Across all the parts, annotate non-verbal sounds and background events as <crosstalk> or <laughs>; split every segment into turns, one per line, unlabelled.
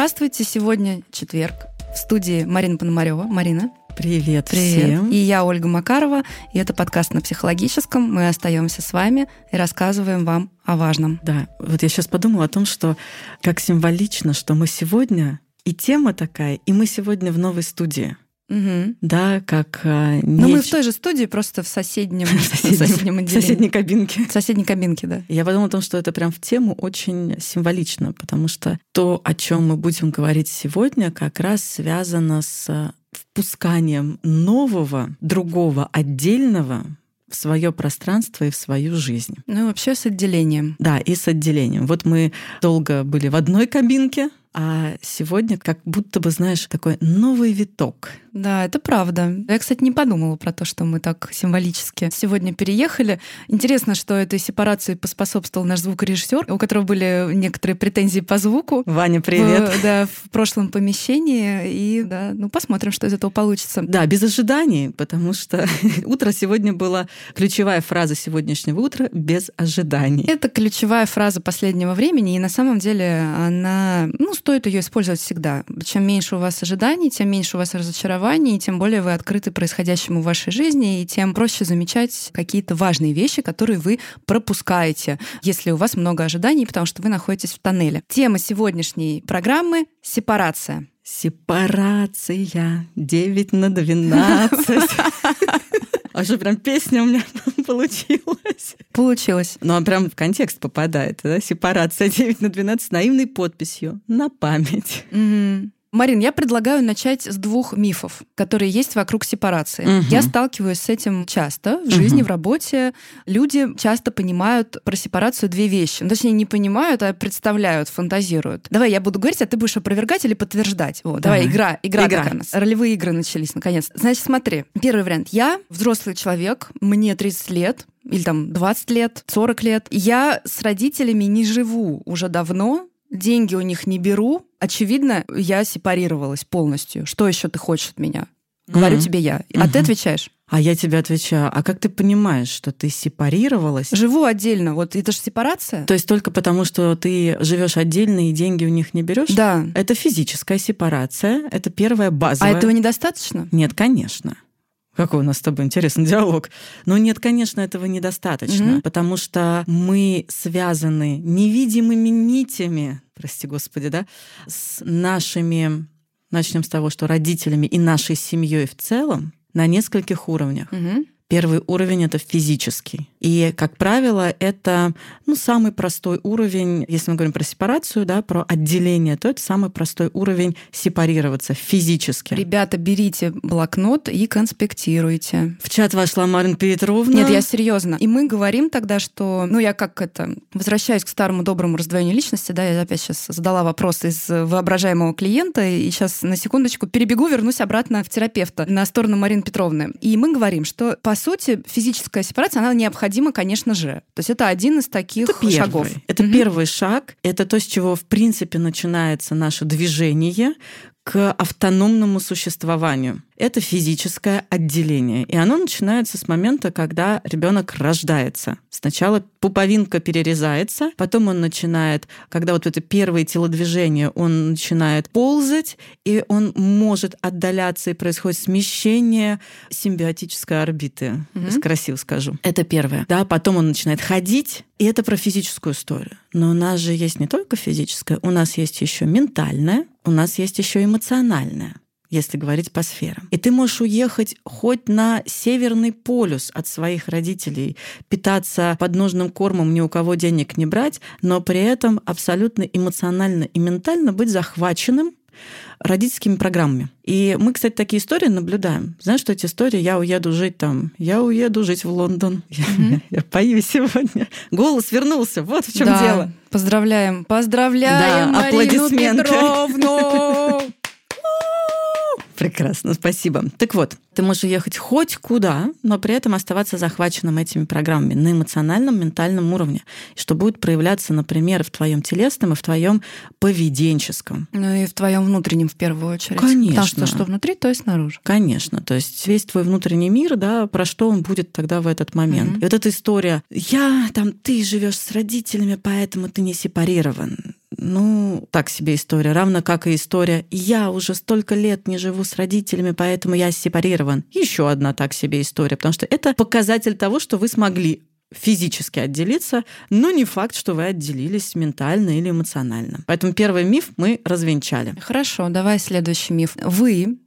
Здравствуйте, сегодня четверг. В студии Марина Пономарева. Марина.
Привет,
Привет.
всем.
И я Ольга Макарова, и это подкаст на психологическом. Мы остаемся с вами и рассказываем вам о важном.
Да, вот я сейчас подумала о том, что как символично, что мы сегодня, и тема такая, и мы сегодня в новой студии.
Угу.
Да, как а,
Но мы
неч-
в той же студии, просто в соседнем, <laughs>
в соседнем-
соседнем
в
отделении.
соседней кабинке.
В соседней кабинке, да.
Я подумала о том, что это прям в тему очень символично, потому что то, о чем мы будем говорить сегодня, как раз связано с а, впусканием нового, другого, отдельного в свое пространство и в свою жизнь.
Ну и вообще с отделением.
Да, и с отделением. Вот мы долго были в одной кабинке, а сегодня как будто бы, знаешь, такой новый виток.
Да, это правда. Я, кстати, не подумала про то, что мы так символически сегодня переехали. Интересно, что этой сепарации поспособствовал наш звукорежиссер, у которого были некоторые претензии по звуку.
Ваня, привет.
В, да, в прошлом помещении. И да, ну посмотрим, что из этого получится.
Да, без ожиданий, потому что <laughs> утро сегодня была ключевая фраза сегодняшнего утра без ожиданий.
Это ключевая фраза последнего времени, и на самом деле она, ну, стоит ее использовать всегда. Чем меньше у вас ожиданий, тем меньше у вас разочарований, и тем более вы открыты происходящему в вашей жизни, и тем проще замечать какие-то важные вещи, которые вы пропускаете, если у вас много ожиданий, потому что вы находитесь в тоннеле. Тема сегодняшней программы — сепарация.
Сепарация 9 на 12. <laughs> А что, прям песня у меня <laughs> получилась?
Получилось.
Ну, а прям в контекст попадает, да? Сепарация 9 на 12 с наивной подписью на память.
Мгм. Марин, я предлагаю начать с двух мифов, которые есть вокруг сепарации.
Мгм.
Я сталкиваюсь с этим часто в жизни,
Мгм.
в работе. Люди часто понимают про сепарацию две вещи. Ну, точнее, не понимают, а представляют, фантазируют. Давай я буду говорить, а ты будешь опровергать или подтверждать. Вот, давай,
Давай.
игра, игра,
Игра.
такая у нас. Ролевые игры начались, наконец. Значит, смотри. Первый вариант. Я взрослый человек, мне 30 лет, или там 20 лет, 40 лет. Я с родителями не живу уже давно, деньги у них не беру. Очевидно, я сепарировалась полностью. Что еще ты хочешь от меня? Говорю
Мгм.
тебе я. А ты
Мгм.
отвечаешь.
А я тебе отвечаю, а как ты понимаешь, что ты сепарировалась?
Живу отдельно. Вот это же сепарация.
То есть только потому, что ты живешь отдельно и деньги у них не берешь?
Да.
Это физическая сепарация, это первая
А
базовая.
этого недостаточно?
Нет, конечно. Какой у нас с тобой интересный диалог. Но нет, конечно, этого недостаточно,
Мгм.
потому что мы связаны невидимыми нитями, прости господи, да, с нашими, начнем с того, что родителями и нашей семьей в целом на нескольких уровнях.
Мгм.
Первый уровень это физический. И, как правило, это ну, самый простой уровень, если мы говорим про сепарацию, да, про отделение, то это самый простой уровень сепарироваться физически.
Ребята, берите блокнот и конспектируйте.
В чат вошла Марина Петровна.
Нет, я серьезно. И мы говорим тогда, что, ну, я как это, возвращаюсь к старому доброму раздвоению личности, да, я опять сейчас задала вопрос из воображаемого клиента, и сейчас на секундочку перебегу, вернусь обратно в терапевта на сторону Марины Петровны. И мы говорим, что, по сути, физическая сепарация, она необходима, конечно же. То есть это один из таких
это первый.
шагов.
Это
Мгм.
первый шаг. Это то, с чего, в принципе, начинается наше движение к автономному существованию. Это физическое отделение. И оно начинается с момента, когда ребенок рождается. Сначала пуповинка перерезается, потом он начинает, когда вот это первое телодвижение, он начинает ползать, и он может отдаляться, и происходит смещение симбиотической орбиты. Сейчас красиво скажу. Это первое. Да, потом он начинает ходить, и это про физическую историю. Но у нас же есть не только физическое, у нас есть еще ментальное, у нас есть еще эмоциональное если говорить по сферам. И ты можешь уехать хоть на северный полюс от своих родителей, питаться подножным кормом, ни у кого денег не брать, но при этом абсолютно эмоционально и ментально быть захваченным родительскими программами. И мы, кстати, такие истории наблюдаем. Знаешь, что эти истории «я уеду жить там», «я уеду жить в Лондон», <laughs>
Мгм.
«я пою сегодня». Голос вернулся, вот в чем
Да.
дело.
Поздравляем, поздравляем
Да,
Марину
аплодисменты.
Петровну! <laughs>
Прекрасно, спасибо. Так вот, ты можешь уехать хоть куда, но при этом оставаться захваченным этими программами на эмоциональном, ментальном уровне, что будет проявляться, например, в твоем телесном и в твоем поведенческом.
Ну и в твоем внутреннем в первую очередь.
Конечно.
Потому что что внутри, то и снаружи.
Конечно, то есть весь твой внутренний мир, да, про что он будет тогда в этот момент.
Мгм.
И вот эта история, я там, ты живешь с родителями, поэтому ты не сепарирован. Ну, так себе история. Равно как и история «я уже столько лет не живу с родителями, поэтому я сепарирован». Еще одна так себе история, потому что это показатель того, что вы смогли физически отделиться, но не факт, что вы отделились ментально или эмоционально. Поэтому первый миф мы развенчали.
Хорошо, давай следующий миф. Вы,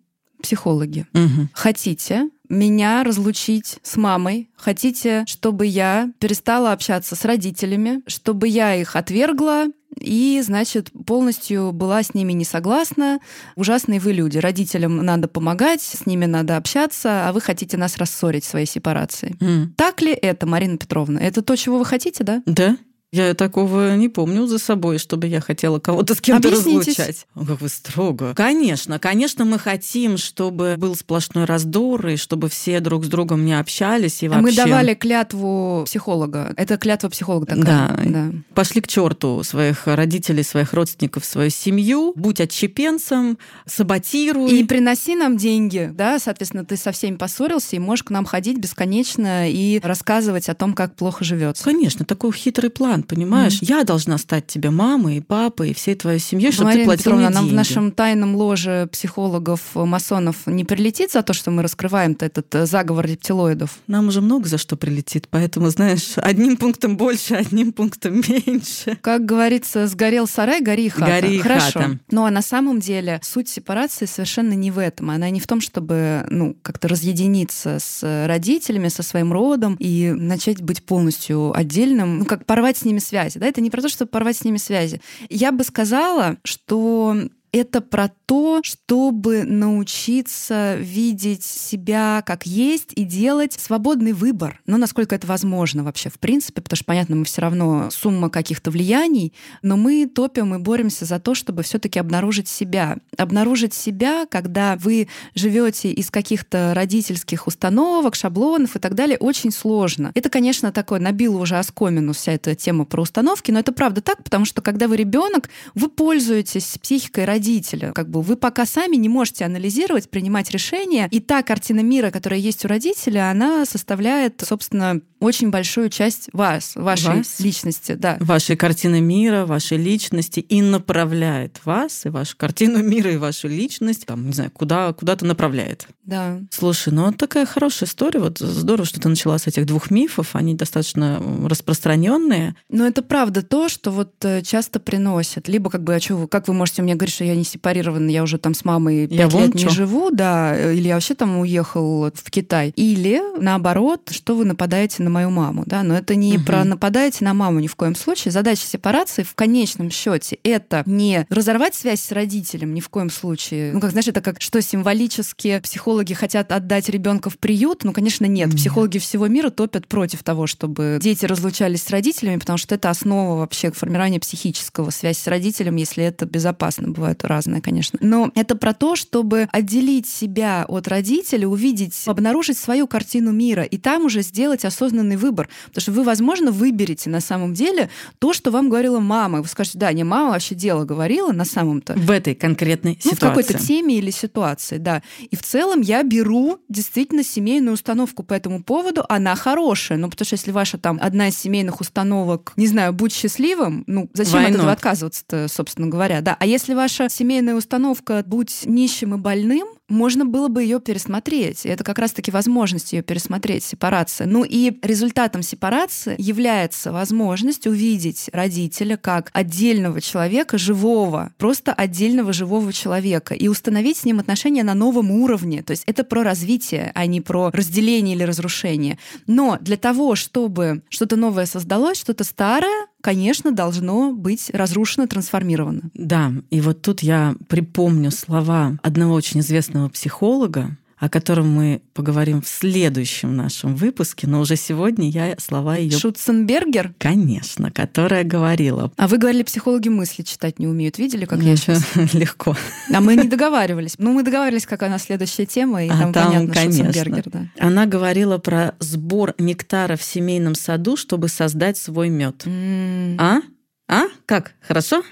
психологи, угу. хотите меня разлучить с мамой, хотите, чтобы я перестала общаться с родителями, чтобы я их отвергла и, значит, полностью была с ними не согласна. Ужасные вы люди. Родителям надо помогать, с ними надо общаться, а вы хотите нас рассорить своей сепарацией. Mm. Так ли это, Марина Петровна? Это то, чего вы хотите, да?
Да. Я такого не помню за собой, чтобы я хотела кого-то с кем-то разлучать. Как вы строго. Конечно, конечно, мы хотим, чтобы был сплошной раздор, и чтобы все друг с другом не общались. И вообще...
Мы давали клятву психолога. Это клятва психолога такая.
Да. да. Пошли к черту своих родителей, своих родственников, свою семью. Будь отщепенцем, саботируй.
И приноси нам деньги. Да, соответственно, ты со всеми поссорился и можешь к нам ходить бесконечно и рассказывать о том, как плохо живется.
Конечно, такой хитрый план понимаешь? Mm. Я должна стать тебе мамой, и папой, и всей твоей семьей, чтобы Марина ты платила Петровна, мне
нам
деньги.
в нашем тайном ложе психологов, масонов не прилетит за то, что мы раскрываем этот э, заговор рептилоидов?
Нам уже много за что прилетит, поэтому, знаешь, одним пунктом больше, <laughs> одним пунктом меньше.
Как говорится, сгорел сарай, гори хата.
Гори
Хорошо.
хата.
Ну а на самом деле суть сепарации совершенно не в этом. Она не в том, чтобы ну, как-то разъединиться с родителями, со своим родом и начать быть полностью отдельным, ну как порвать с ними связи. Да? Это не про то, чтобы порвать с ними связи. Я бы сказала, что это про то, чтобы научиться видеть себя как есть и делать свободный выбор. Ну, насколько это возможно вообще, в принципе, потому что, понятно, мы все равно сумма каких-то влияний, но мы топим и боремся за то, чтобы все-таки обнаружить себя. Обнаружить себя, когда вы живете из каких-то родительских установок, шаблонов и так далее, очень сложно. Это, конечно, такое набило уже оскомину вся эта тема про установки, но это правда так, потому что когда вы ребенок, вы пользуетесь психикой родителей, родителя. Как бы вы пока сами не можете анализировать, принимать решения. И та картина мира, которая есть у родителя, она составляет, собственно, очень большую часть вас, вашей вас, личности, да.
Вашей картины мира, вашей личности и направляет вас и вашу картину мира и вашу личность, там, не знаю, куда, куда-то направляет.
Да.
Слушай, ну вот такая хорошая история. Вот здорово, что ты начала с этих двух мифов. Они достаточно распространенные.
Но это правда то, что вот э, часто приносят. Либо как бы, а что, как вы можете мне говорить, что я не сепарирован, я уже там с мамой пять лет не живу, да, или я вообще там уехал в Китай. Или наоборот, что вы нападаете на мою маму, да, но это не угу. про нападаете на маму ни в коем случае. Задача сепарации в конечном счете это не разорвать связь с родителем ни в коем случае. Ну, как знаешь, это как что символически психологи хотят отдать ребенка в приют. Ну, конечно, нет. нет. Психологи всего мира топят против того, чтобы дети разлучались с родителями, потому что это основа вообще формирования психического связи с родителем, если это безопасно. Бывает разное, конечно. Но это про то, чтобы отделить себя от родителя, увидеть, обнаружить свою картину мира и там уже сделать осознанный осознанный выбор. Потому что вы, возможно, выберете на самом деле то, что вам говорила мама. Вы скажете, да, не мама вообще дело говорила на самом-то.
В этой конкретной
ну,
ситуации.
в какой-то теме или ситуации, да. И в целом я беру действительно семейную установку по этому поводу. Она хорошая. Ну, потому что если ваша там одна из семейных установок, не знаю, будь счастливым, ну, зачем Войну. от этого отказываться-то, собственно говоря, да. А если ваша семейная установка будь нищим и больным, можно было бы ее пересмотреть. И это как раз-таки возможность ее пересмотреть, сепарация. Ну и результатом сепарации является возможность увидеть родителя как отдельного человека, живого, просто отдельного живого человека, и установить с ним отношения на новом уровне. То есть это про развитие, а не про разделение или разрушение. Но для того, чтобы что-то новое создалось, что-то старое конечно, должно быть разрушено, трансформировано.
Да, и вот тут я припомню слова одного очень известного психолога, о котором мы поговорим в следующем нашем выпуске, но уже сегодня я слова ее...
Шутценбергер?
Конечно, которая говорила.
А вы говорили, психологи мысли читать не умеют. Видели, как я сейчас? <laughs>
Легко.
А мы не договаривались. Ну, мы договаривались, какая у нас следующая тема, и а там, там понятно, конечно. Шутценбергер. Да.
Она говорила про сбор нектара в семейном саду, чтобы создать свой мед.
Mm.
А? А? Как? Хорошо?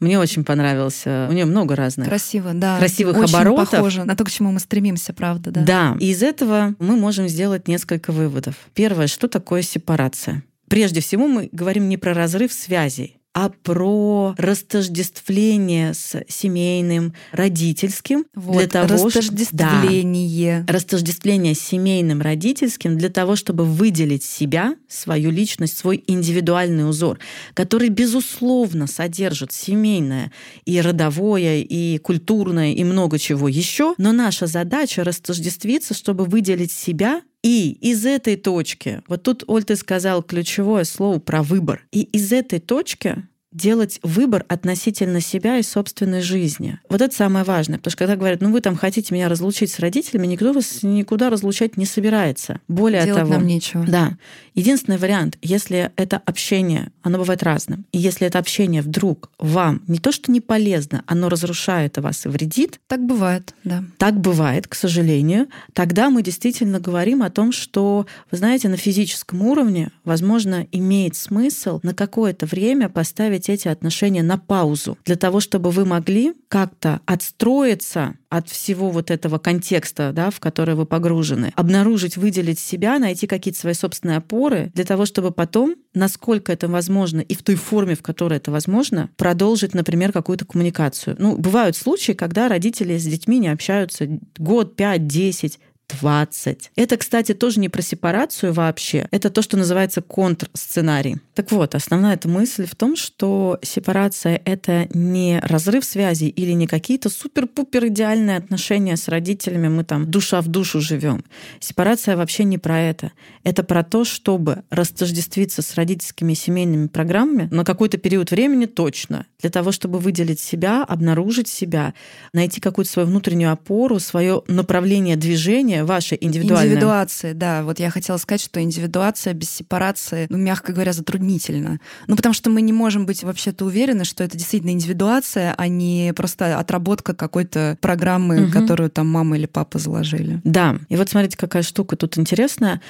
Мне очень понравился. У нее много разных.
Красиво, да.
Красивых
очень
оборотов.
похоже на то, к чему мы стремимся, правда, да.
Да. И из этого мы можем сделать несколько выводов. Первое, что такое сепарация? Прежде всего, мы говорим не про разрыв связей, а про растождествление с семейным, родительским.
Вот, для того, растождествление.
Да, растождествление с семейным, родительским для того, чтобы выделить себя, свою личность, свой индивидуальный узор, который, безусловно, содержит семейное и родовое, и культурное, и много чего еще. Но наша задача растождествиться, чтобы выделить себя и из этой точки, вот тут Оль, сказал ключевое слово про выбор. И из этой точки делать выбор относительно себя и собственной жизни. Вот это самое важное, потому что когда говорят, ну вы там хотите меня разлучить с родителями, никто вас никуда разлучать не собирается. Более
Делать
того,
нам нечего.
Да. Единственный вариант, если это общение, оно бывает разным, и если это общение вдруг вам не то что не полезно, оно разрушает вас и вредит.
Так бывает, да.
Так бывает, к сожалению. Тогда мы действительно говорим о том, что, вы знаете, на физическом уровне, возможно, имеет смысл на какое-то время поставить поставить эти отношения на паузу для того, чтобы вы могли как-то отстроиться от всего вот этого контекста, да, в который вы погружены, обнаружить, выделить себя, найти какие-то свои собственные опоры для того, чтобы потом, насколько это возможно и в той форме, в которой это возможно, продолжить, например, какую-то коммуникацию. Ну, бывают случаи, когда родители с детьми не общаются год, пять, десять, 20. Это, кстати, тоже не про сепарацию вообще. Это то, что называется контрсценарий. Так вот, основная эта мысль в том, что сепарация — это не разрыв связи или не какие-то супер-пупер идеальные отношения с родителями, мы там душа в душу живем. Сепарация вообще не про это. Это про то, чтобы растождествиться с родительскими семейными программами на какой-то период времени точно, для того, чтобы выделить себя, обнаружить себя, найти какую-то свою внутреннюю опору, свое направление движения, ваша индивидуальная.
Индивидуация, да. Вот я хотела сказать, что индивидуация без сепарации, ну, мягко говоря, затруднительно. Ну, потому что мы не можем быть вообще-то уверены, что это действительно индивидуация, а не просто отработка какой-то программы, угу. которую там мама или папа заложили.
Да. И вот смотрите, какая штука тут интересная.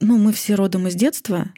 Ну, мы все родом из детства,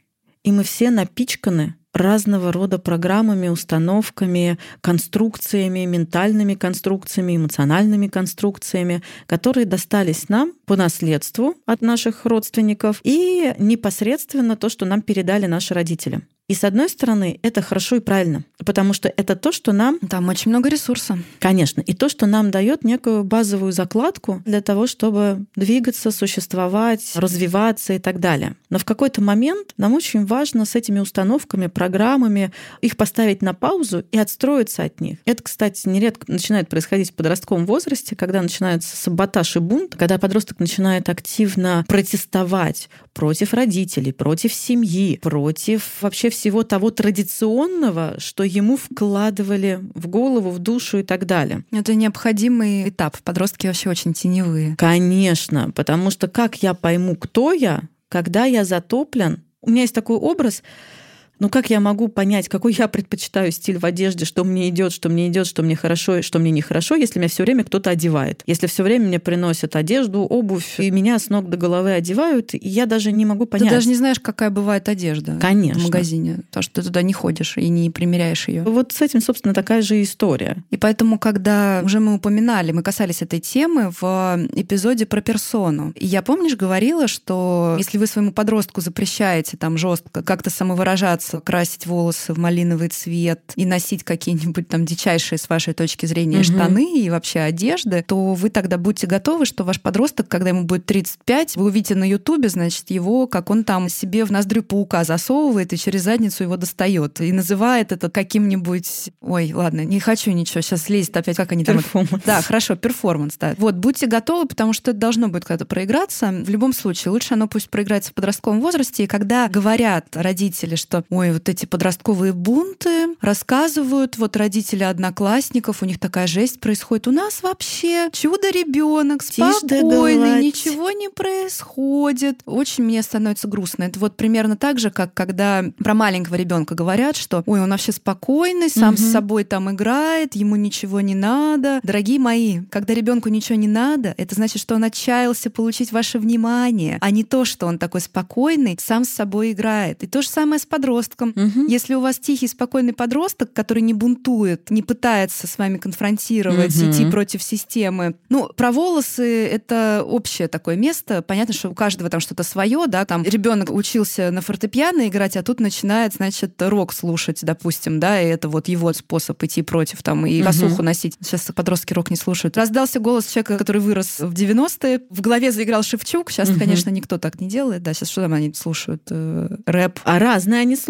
и мы все напичканы разного рода программами, установками, конструкциями, ментальными конструкциями, эмоциональными конструкциями, которые достались нам по наследству от наших родственников и непосредственно то, что нам передали наши родители. И с одной стороны, это хорошо и правильно, потому что это то, что нам...
Там очень много ресурса.
Конечно. И то, что нам дает некую базовую закладку для того, чтобы двигаться, существовать, развиваться и так далее. Но в какой-то момент нам очень важно с этими установками, программами их поставить на паузу и отстроиться от них. Это, кстати, нередко начинает происходить в подростковом возрасте, когда начинается саботаж и бунт, когда подросток начинает активно протестовать против родителей, против семьи, против вообще всего того традиционного, что ему вкладывали в голову, в душу и так далее.
Это необходимый этап. Подростки вообще очень теневые.
Конечно, потому что как я пойму, кто я, когда я затоплен? У меня есть такой образ, ну как я могу понять, какой я предпочитаю стиль в одежде, что мне идет, что мне идет, что мне хорошо, что мне нехорошо, если меня все время кто-то одевает. Если все время мне приносят одежду, обувь, и меня с ног до головы одевают, и я даже не могу понять.
Ты даже не знаешь, какая бывает одежда
Конечно.
в магазине, потому что ты туда не ходишь и не примеряешь ее.
Вот с этим, собственно, такая же история.
И поэтому, когда уже мы упоминали, мы касались этой темы в эпизоде про персону. И я, помнишь, говорила, что если вы своему подростку запрещаете там жестко как-то самовыражаться, красить волосы в малиновый цвет и носить какие-нибудь там дичайшие с вашей точки зрения угу. штаны и вообще одежды, то вы тогда будьте готовы, что ваш подросток, когда ему будет 35, вы увидите на Ютубе, значит, его, как он там себе в ноздрю паука засовывает и через задницу его достает. И называет это каким-нибудь... Ой, ладно, не хочу ничего, сейчас лезет опять, как они
там... Перформанс.
Да, хорошо, перформанс, да. Вот, будьте готовы, потому что это должно будет когда-то проиграться. В любом случае, лучше оно пусть проиграется в подростковом возрасте. И когда говорят родители, что ой, вот эти подростковые бунты, рассказывают вот родители одноклассников, у них такая жесть происходит. У нас вообще чудо-ребенок, спокойный, ничего не происходит. Очень мне становится грустно. Это вот примерно так же, как когда про маленького ребенка говорят, что ой, он вообще спокойный, сам угу. с собой там играет, ему ничего не надо. Дорогие мои, когда ребенку ничего не надо, это значит, что он отчаялся получить ваше внимание, а не то, что он такой спокойный, сам с собой играет. И то же самое с подростком подростком.
Мгм.
Если у вас тихий, спокойный подросток, который не бунтует, не пытается с вами конфронтировать,
Мгм.
идти против системы. Ну, про волосы это общее такое место. Понятно, что у каждого там что-то свое, да, там ребенок учился на фортепиано играть, а тут начинает, значит, рок слушать, допустим, да, и это вот его способ идти против там и косуху носить. Сейчас подростки рок не слушают. Раздался голос человека, который вырос в 90-е, в голове заиграл Шевчук. Сейчас,
Мгм.
конечно, никто так не делает, да, сейчас что там они слушают? Э, рэп.
А разные они слушают.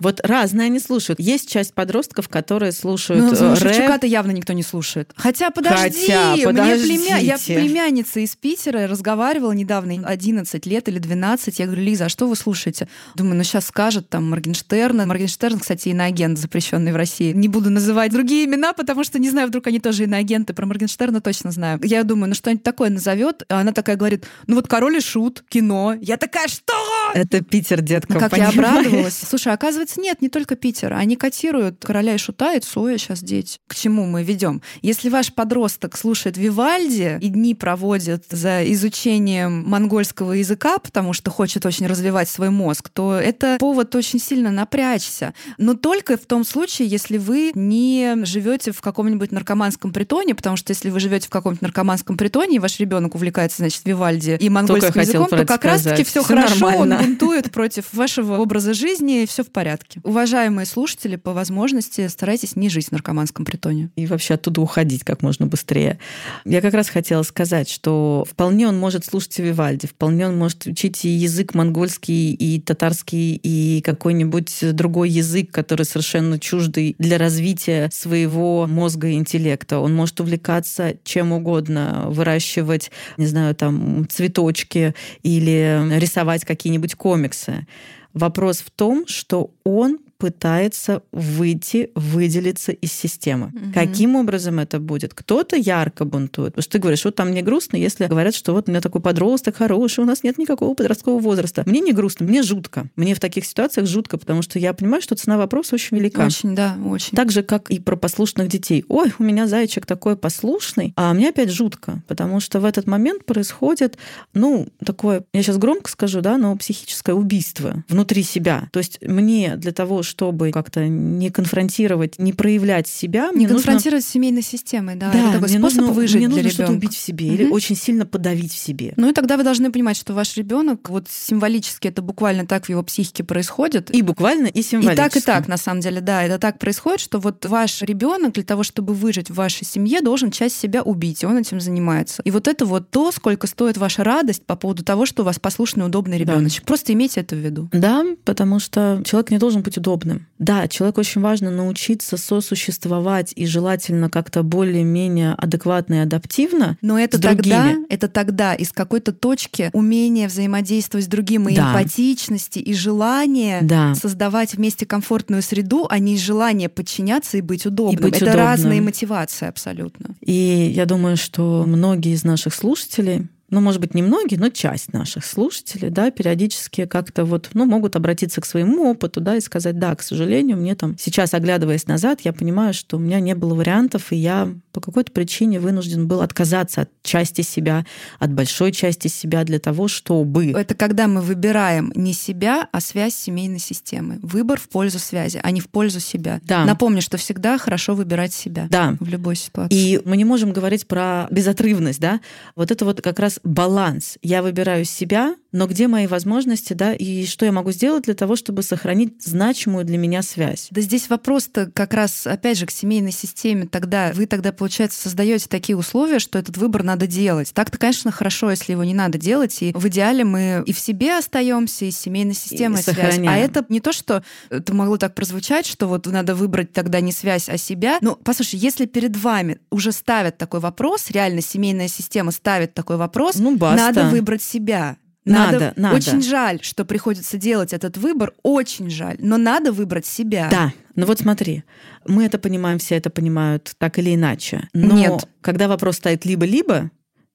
Вот разные они слушают. Есть часть подростков, которые слушают
Ну,
э, рэп.
Шевчука-то явно никто не слушает. Хотя, подожди,
Хотя,
мне
подождите.
племя- я племянница из Питера разговаривала недавно, 11 лет или 12. Я говорю, Лиза, а что вы слушаете? Думаю, ну сейчас скажет там Моргенштерна. Моргенштерн, кстати, иноагент, запрещенный в России. Не буду называть другие имена, потому что не знаю, вдруг они тоже иноагенты. Про Моргенштерна точно знаю. Я думаю, ну что-нибудь такое назовет. А она такая говорит, ну вот король и шут, кино. Я такая, что?
Это Питер, детка,
Ну, как я
понимаешь?
Обрадовалась. Слушай, оказывается, нет, не только Питер. Они котируют короля и шута, и Цоя сейчас дети. К чему мы ведем? Если ваш подросток слушает Вивальди и дни проводит за изучением монгольского языка, потому что хочет очень развивать свой мозг, то это повод очень сильно напрячься. Но только в том случае, если вы не живете в каком-нибудь наркоманском притоне, потому что если вы живете в каком-нибудь наркоманском притоне, и ваш ребенок увлекается, значит, Вивальди и монгольским
хотела
языком, то как раз-таки все
Всё
хорошо, он
нормально.
бунтует против вашего образа жизни, и все в порядке. Уважаемые слушатели, по возможности старайтесь не жить в наркоманском притоне.
и вообще оттуда уходить как можно быстрее. Я как раз хотела сказать, что вполне он может слушать Вивальди, вполне он может учить и язык монгольский, и татарский, и какой-нибудь другой язык, который совершенно чуждый для развития своего мозга и интеллекта. Он может увлекаться чем угодно, выращивать, не знаю, там, цветочки или рисовать какие-нибудь комиксы. Вопрос в том, что он пытается выйти, выделиться из системы.
Мгм.
Каким образом это будет? Кто-то ярко бунтует. Потому что ты говоришь, вот там мне грустно, если говорят, что вот у меня такой подросток хороший, у нас нет никакого подросткового возраста. Мне не грустно, мне жутко. Мне в таких ситуациях жутко, потому что я понимаю, что цена вопроса очень велика.
Очень, да, очень.
Так же, как и про послушных детей. Ой, у меня зайчик такой послушный, а мне опять жутко, потому что в этот момент происходит, ну, такое, я сейчас громко скажу, да, но психическое убийство внутри себя. То есть мне для того, чтобы как-то не конфронтировать, не проявлять себя,
не
мне нужно...
конфронтировать с семейной системой, да,
Да,
это такой
мне
способ
нужно,
выжить
мне
для
нужно что-то убить в себе или
Мгм.
очень сильно подавить в себе.
Ну и тогда вы должны понимать, что ваш ребенок, вот символически это буквально так в его психике происходит.
И буквально, и
И
символически.
так, и так, на самом деле, да, это так происходит, что вот ваш ребенок для того, чтобы выжить в вашей семье, должен часть себя убить, и он этим занимается. И вот это вот то, сколько стоит ваша радость по поводу того, что у вас послушный, удобный
Да.
ребеночек. Просто имейте это в виду.
Да, потому что человек не должен быть удобным. Да, человеку очень важно научиться сосуществовать и желательно как-то более-менее адекватно и адаптивно.
Но это тогда,
другими.
это тогда из какой-то точки умения взаимодействовать с другим, и
Да.
эмпатичности, и желания
Да.
создавать вместе комфортную среду, а не из желания подчиняться и быть удобным.
быть
это
удобным.
разные мотивации абсолютно.
И я думаю, что многие из наших слушателей ну, может быть, не многие, но часть наших слушателей, да, периодически как-то вот, ну, могут обратиться к своему опыту, да, и сказать, да, к сожалению, мне там сейчас, оглядываясь назад, я понимаю, что у меня не было вариантов, и я по какой-то причине вынужден был отказаться от части себя, от большой части себя для того, чтобы...
Это когда мы выбираем не себя, а связь семейной системой. Выбор в пользу связи, а не в пользу себя.
Да.
Напомню, что всегда хорошо выбирать себя
Да.
в любой ситуации.
И мы не можем говорить про безотрывность, да? Вот это вот как раз баланс. Я выбираю себя, но где мои возможности, да, и что я могу сделать для того, чтобы сохранить значимую для меня связь.
Да здесь вопрос-то как раз, опять же, к семейной системе. Тогда вы тогда, получается, создаете такие условия, что этот выбор надо делать. Так-то, конечно, хорошо, если его не надо делать. И в идеале мы и в себе остаемся, и с семейной системой связь. А
сохраняем.
это не то, что это могло так прозвучать, что вот надо выбрать тогда не связь, а себя. Но послушай, если перед вами уже ставят такой вопрос, реально семейная система ставит такой вопрос,
Ну, баста.
надо выбрать себя.
Надо, надо.
Очень жаль, что приходится делать этот выбор, очень жаль, но надо выбрать себя.
Да, ну вот смотри, мы это понимаем, все это понимают так или иначе. Но
Нет.
когда вопрос стоит либо-либо,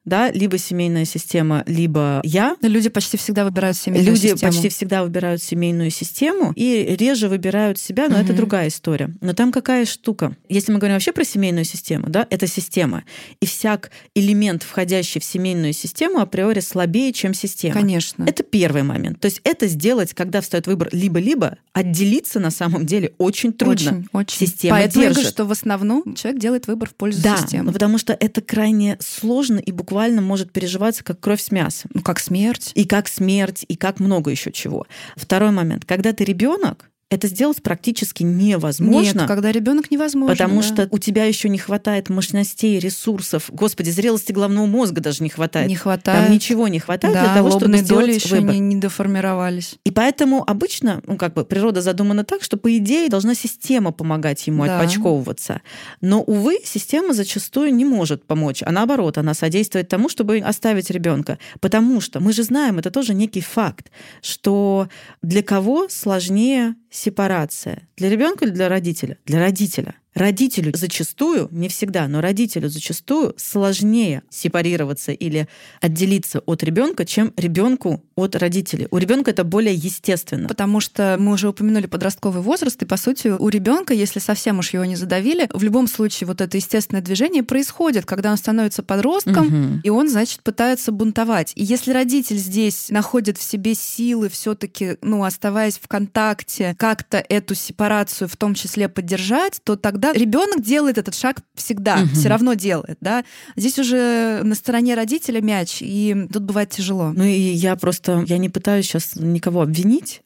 да, либо семейная система, либо я.
Люди почти всегда выбирают семейную
Люди
систему.
почти всегда выбирают семейную систему и реже выбирают себя, но угу. это другая история. Но там какая штука? Если мы говорим вообще про семейную систему, да, это система. И всяк элемент, входящий в семейную систему, априори слабее, чем система.
Конечно.
Это первый момент. То есть это сделать, когда встает выбор либо-либо, отделиться на самом деле очень трудно.
Очень, очень.
Система
Поэтому
держит.
я говорю, что в основном человек делает выбор в пользу
да,
системы.
Ну, потому что это крайне сложно и буквально может переживаться как кровь с мясом.
Ну, как смерть.
И как смерть, и как много еще чего. Второй момент. Когда ты ребенок, это сделать практически невозможно.
Нет, когда ребенок невозможно.
Потому
да.
что у тебя еще не хватает мощностей, ресурсов. Господи, зрелости головного мозга даже не хватает.
Не хватает.
Там ничего не хватает
да,
для того, чтобы
доли
сделать
еще
выбор.
Не, не доформировались.
И поэтому обычно, ну как бы природа задумана так, что по идее должна система помогать ему
Да.
отпочковываться. Но увы, система зачастую не может помочь, а наоборот, она содействует тому, чтобы оставить ребенка, потому что мы же знаем, это тоже некий факт, что для кого сложнее сепарация? Для ребенка или для родителя? Для родителя. Родителю зачастую, не всегда, но родителю зачастую сложнее сепарироваться или отделиться от ребенка, чем ребенку от родителей. У ребенка это более естественно.
Потому что мы уже упомянули подростковый возраст, и по сути у ребенка, если совсем уж его не задавили, в любом случае вот это естественное движение происходит, когда он становится подростком,
Мгм.
и он, значит, пытается бунтовать. И если родитель здесь находит в себе силы все-таки, ну, оставаясь в контакте, как-то эту сепарацию в том числе поддержать, то тогда ребенок делает этот шаг всегда,
Мгм.
все равно делает, да. Здесь уже на стороне родителя мяч, и тут бывает тяжело.
Ну и я просто, я не пытаюсь сейчас никого обвинить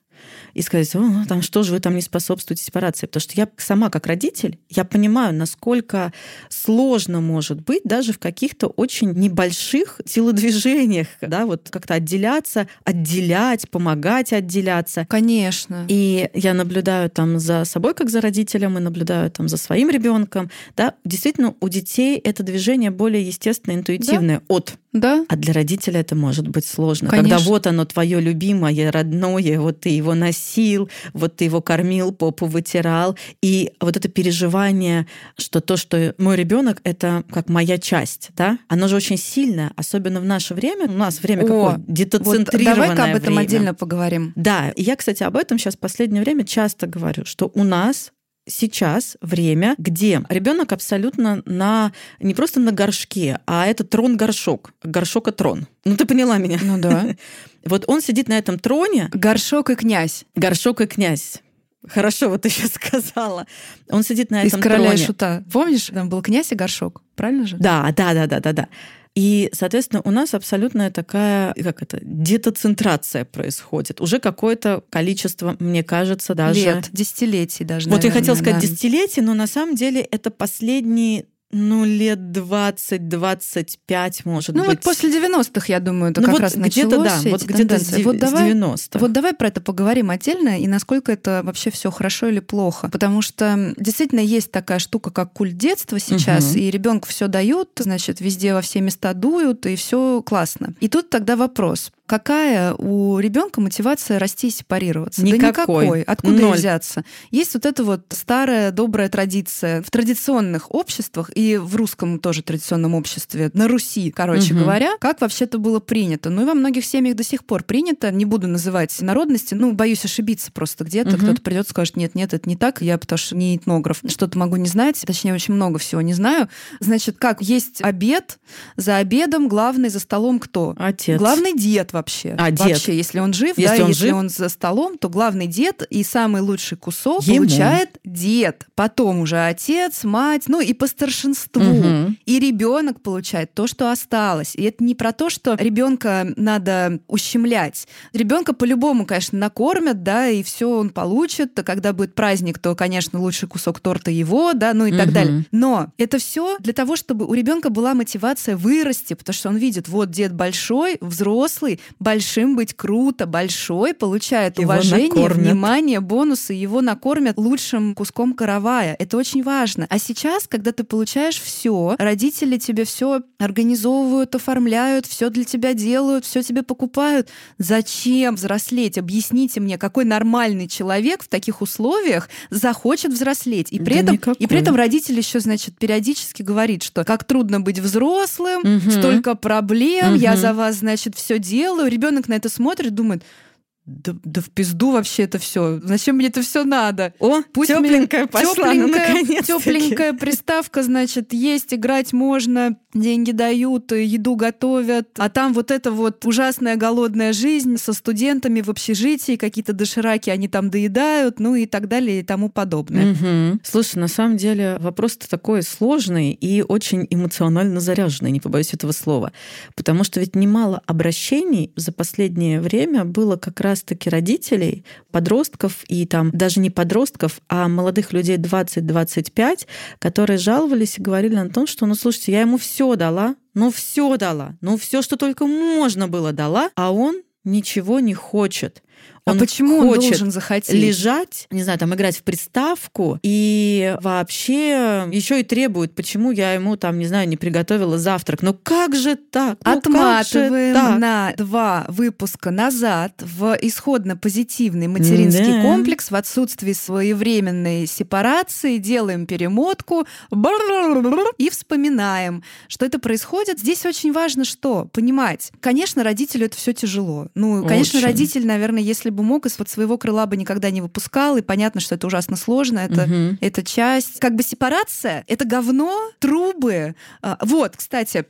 и сказать, о, там что же вы там не способствуете сепарации. Потому что я сама как родитель, я понимаю, насколько сложно может быть даже в каких-то очень небольших телодвижениях, да, вот как-то отделяться, отделять, помогать отделяться.
Конечно.
И я наблюдаю там за собой, как за родителем, и наблюдаю там за своим ребенком. Да, действительно, у детей это движение более естественное, интуитивное от.
Да,
А для родителя это может быть сложно.
Конечно.
Когда вот оно твое любимое, родное, вот ты его носил, вот ты его кормил, попу вытирал. И вот это переживание, что то, что мой ребенок это как моя часть, да, оно же очень сильное, особенно в наше время. У нас время
О,
какое?
вот
Детоцентрированное
давай-ка об этом
время.
отдельно поговорим.
Да, и я, кстати, об этом сейчас в последнее время часто говорю, что у нас сейчас время, где ребенок абсолютно на не просто на горшке, а это трон-горшок, горшок и трон. Ну ты поняла меня?
Ну да. <laughs>
Вот он сидит на этом троне,
Горшок и князь
горшок и князь. Хорошо, вот ты <laughs> сейчас сказала. Он сидит на
из
этом
короля
троне.
и шута. Помнишь, там был князь и горшок, правильно же?
Да, да, да, да, да, да. И, соответственно, у нас абсолютная такая, как это, детоцентрация происходит. Уже какое-то количество, мне кажется, даже...
Лет, десятилетий даже.
Вот я
наверное,
хотела сказать
да.
десятилетие, но на самом деле это последние, ну, лет 20-25, может
Ну
быть.
вот после 90-х, я думаю, это
Ну,
как
вот
раз
где-то,
началось.
да, вот где-то с,
вот
с
давай,
90-х.
Вот давай про это поговорим отдельно и насколько это вообще все хорошо или плохо. Потому что действительно есть такая штука, как культ детства сейчас,
Мгм.
и ребенку все дают, значит, везде во все места дуют, и все классно. И тут тогда вопрос. Какая у ребенка мотивация расти и сепарироваться? Да
Никакой.
никакой. Откуда
Ноль.
взяться? Есть вот эта вот старая добрая традиция в традиционных обществах и в русском тоже традиционном обществе, на Руси, короче
Мгм.
говоря, как вообще это было принято. Ну и во многих семьях до сих пор принято. Не буду называть народности, ну, боюсь ошибиться просто где-то.
Мгм.
Кто-то придет, скажет, нет, нет, это не так, я потому что не этнограф. Что-то могу не знать, точнее, очень много всего не знаю. Значит, как есть обед, за обедом главный за столом кто?
Отец.
Главный дед вообще.
А, дед.
Вообще, если он жив,
Если
да,
он
если
жив?
он за столом, то главный дед и самый лучший кусок
Ему.
получает дед. Потом уже отец, мать, ну и по старшинству.
Мгм.
И ребенок получает то, что осталось. И это не про то, что ребенка надо ущемлять. Ребенка по-любому, конечно, накормят, да, и все он получит. А когда будет праздник, то, конечно, лучший кусок торта его, да, ну и так
Мгм.
далее. Но это все для того, чтобы у ребенка была мотивация вырасти, потому что он видит, вот дед большой, взрослый, большим быть круто, большой получает
Его
уважение,
накормят.
внимание, бонусы, его накормят лучшим куском каравая. Это очень важно. А сейчас, когда ты получаешь все, родители тебе все организовывают, оформляют, все для тебя делают, все тебе покупают. Зачем взрослеть? Объясните мне, какой нормальный человек в таких условиях захочет взрослеть. И при,
Да
этом,
никакой.
и при этом родитель еще, значит, периодически говорит, что как трудно быть взрослым,
Мгм.
столько проблем, я
Мгм.
за вас, значит, все делаю. Ребенок на это смотрит, думает, да, да в пизду вообще это все. Зачем мне это все надо?
О,
Пусть
тепленькая пошла, ну, наконец-таки.
тепленькая приставка, значит, есть, играть можно, деньги дают, еду готовят. А там вот эта вот ужасная голодная жизнь со студентами в общежитии, какие-то дошираки они там доедают, ну и так далее и тому подобное.
Мгм. Слушай, на самом деле вопрос-то такой сложный и очень эмоционально заряженный, не побоюсь этого слова. Потому что ведь немало обращений за последнее время было как раз-таки родителей, подростков и там даже не подростков, а молодых людей 20-25, которые жаловались и говорили о том, что, ну, слушайте, я ему все дала, ну, все дала, ну, все, что только можно было, дала, а он ничего не хочет.
А
Он
почему он
хочет
должен захотеть?
лежать, не знаю, там играть в приставку и вообще еще и требует, почему я ему там, не знаю, не приготовила завтрак. Ну как же так? Ну,
Отматываем
так?
на два выпуска назад в исходно позитивный материнский
Да.
комплекс в отсутствии своевременной сепарации, делаем перемотку и вспоминаем, что это происходит. Здесь очень важно что? Понимать. Конечно, родителю это все тяжело. Ну, конечно,
Очень.
родитель, наверное, если бы мог, из-под своего крыла бы никогда не выпускал, и понятно, что это ужасно сложно, это
Мгм.
это часть. Как бы сепарация — это говно, трубы. А, Вот, кстати,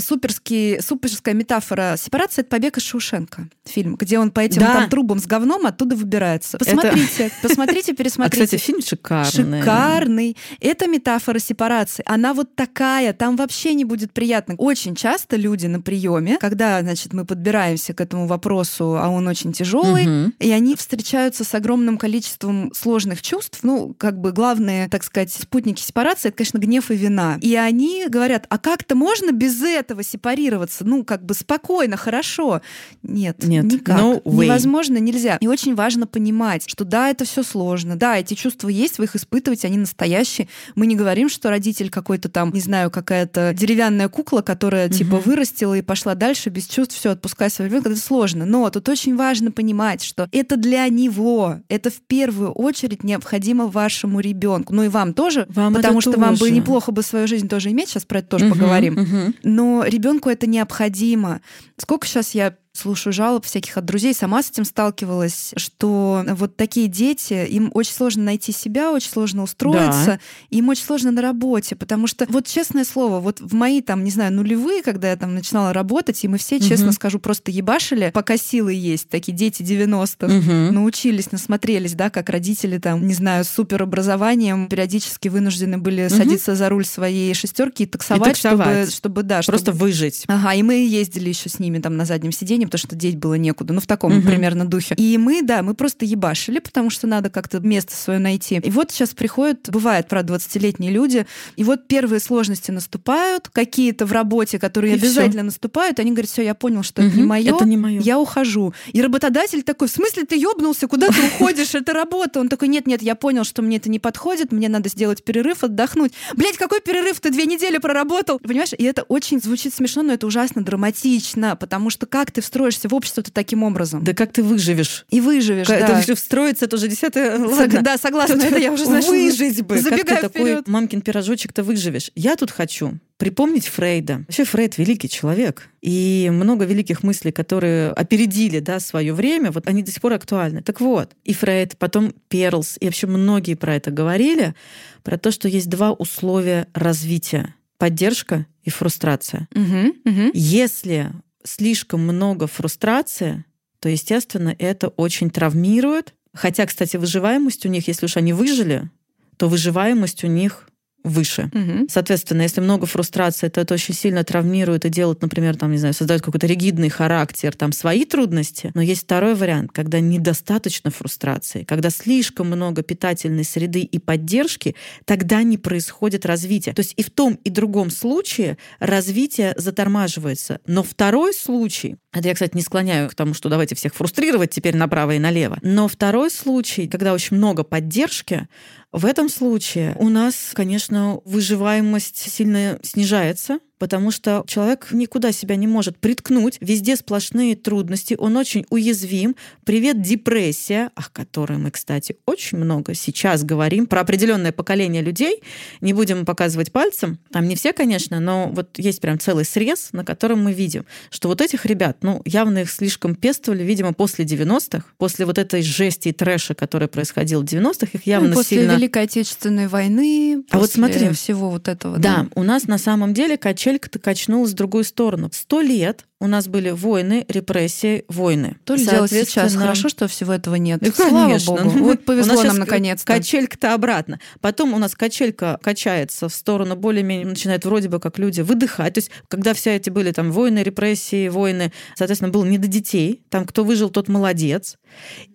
суперский, суперская метафора сепарация — это «Побег из Шоушенка» фильм, где он по этим
Да.
там трубам с говном оттуда выбирается. Посмотрите, <laughs> посмотрите,
А,
пересмотрите.
кстати, фильм шикарный.
Шикарный. Это метафора сепарации. Она вот такая, там вообще не будет приятно. Очень часто люди на приеме, когда, значит, мы подбираемся к этому вопросу, а он очень тяжелый,
Мгм.
и они встречаются с огромным количеством сложных чувств. Ну, как бы главные, так сказать, спутники сепарации, это, конечно, гнев и вина. И они говорят, а как-то можно без этого сепарироваться? Ну, как бы спокойно, хорошо. Нет,
Нет,
никак.
no way.
Невозможно, нельзя. И очень важно понимать, что да, это все сложно, да, эти чувства есть, вы их испытываете, они настоящие. Мы не говорим, что родитель какой-то там, не знаю, какая-то деревянная кукла, которая типа
Мгм.
вырастила и пошла дальше без чувств, все, отпускай своего ребенка. Это сложно. Но тут очень важно понимать, что это для него, это в первую очередь необходимо вашему ребенку. Ну и вам тоже,
Вам
потому что вам бы
тоже.
неплохо бы свою жизнь тоже иметь. Сейчас про это тоже
Мгм,
поговорим.
мгм.
Но ребенку это необходимо. Сколько сейчас я слушаю жалоб всяких от друзей, сама с этим сталкивалась, что вот такие дети, им очень сложно найти себя, очень сложно устроиться, им очень сложно на работе, потому что, вот честное слово, вот в мои там, не знаю, нулевые, когда я там начинала работать, и мы все, честно
Мгм.
скажу, просто ебашили, пока силы есть, такие дети 90-х,
Мгм.
научились, насмотрелись, да, как родители там, не знаю, с суперобразованием периодически вынуждены были
Мгм.
садиться за руль своей шестерки и таксовать,
таксовать.
чтобы, чтобы, да,
Просто
чтобы-
выжить.
Ага, и мы ездили еще с ними там на заднем сиденье, потому что деть было некуда. Ну, в таком
Мгм.
примерно духе. И мы, да, мы просто ебашили, потому что надо как-то место свое найти. И вот сейчас приходят, бывает, правда, 20-летние люди, и вот первые сложности наступают, какие-то в работе, которые
И
обязательно наступают, они говорят, все, я понял, что это не мое,
Это не мое.
я ухожу. И работодатель такой, в смысле ты ёбнулся, куда ты уходишь, это работа. Он такой, нет, нет, я понял, что мне это не подходит, мне надо сделать перерыв, отдохнуть. Блять, какой перерыв? Ты две недели проработал. Понимаешь, и это очень звучит смешно, но это ужасно драматично, потому что как ты встроишься в общество-то таким образом?
Да как ты выживешь?
И выживешь,
Как-
да.
Это все встроится, это уже десятое.
Сог-. Да, согласна, это я уже, знаешь,
выжить бы. Как ты
забегаю
такой
вперед.
мамкин пирожочек-то выживешь? Я тут хочу припомнить Фрейда. Вообще Фрейд великий человек. И много великих мыслей, которые опередили да, свое время, вот они до сих пор актуальны. Так вот, и Фрейд, потом Перлс, и вообще многие про это говорили, про то, что есть два условия развития. Поддержка и фрустрация.
Мгм, мгм.
Если слишком много фрустрации, то, естественно, это очень травмирует. Хотя, кстати, выживаемость у них, если уж они выжили, то выживаемость у них выше.
Мгм.
Соответственно, если много фрустрации, то это очень сильно травмирует и делает, например, там, не знаю, создает какой-то ригидный характер, там, свои трудности. Но есть второй вариант, когда недостаточно фрустрации, когда слишком много питательной среды и поддержки, тогда не происходит развитие. То есть и в том, и другом случае развитие затормаживается. Но второй случай, Это я, кстати, не склоняю к тому, что давайте всех фрустрировать теперь направо и налево. Но второй случай, когда очень много поддержки, в этом случае у нас, конечно, выживаемость сильно снижается, потому что человек никуда себя не может приткнуть, везде сплошные трудности, он очень уязвим. Привет, депрессия, о которой мы, кстати, очень много сейчас говорим, про определенное поколение людей, не будем показывать пальцем, там не все, конечно, но вот есть прям целый срез, на котором мы видим, что вот этих ребят, ну, явно их слишком пестовали, видимо, после 90-х, после вот этой жести и трэша, который происходил в 90-х, их явно
ну, после
сильно...
Великой Отечественной войны,
а вот смотри,
всего вот этого.
Да, да, у нас на самом деле качель качелька-то качнулась в другую сторону. Сто лет у нас были войны, репрессии, войны.
То ли делать сейчас. Хорошо, что всего этого нет.
Ну, Слава богу.
Вот повезло нам наконец-то.
Качелька-то обратно. Потом у нас качелька качается в сторону более-менее, начинает вроде бы как люди выдыхать. То есть, когда все эти были там войны, репрессии, войны, соответственно, было не до детей. Там кто выжил, тот молодец.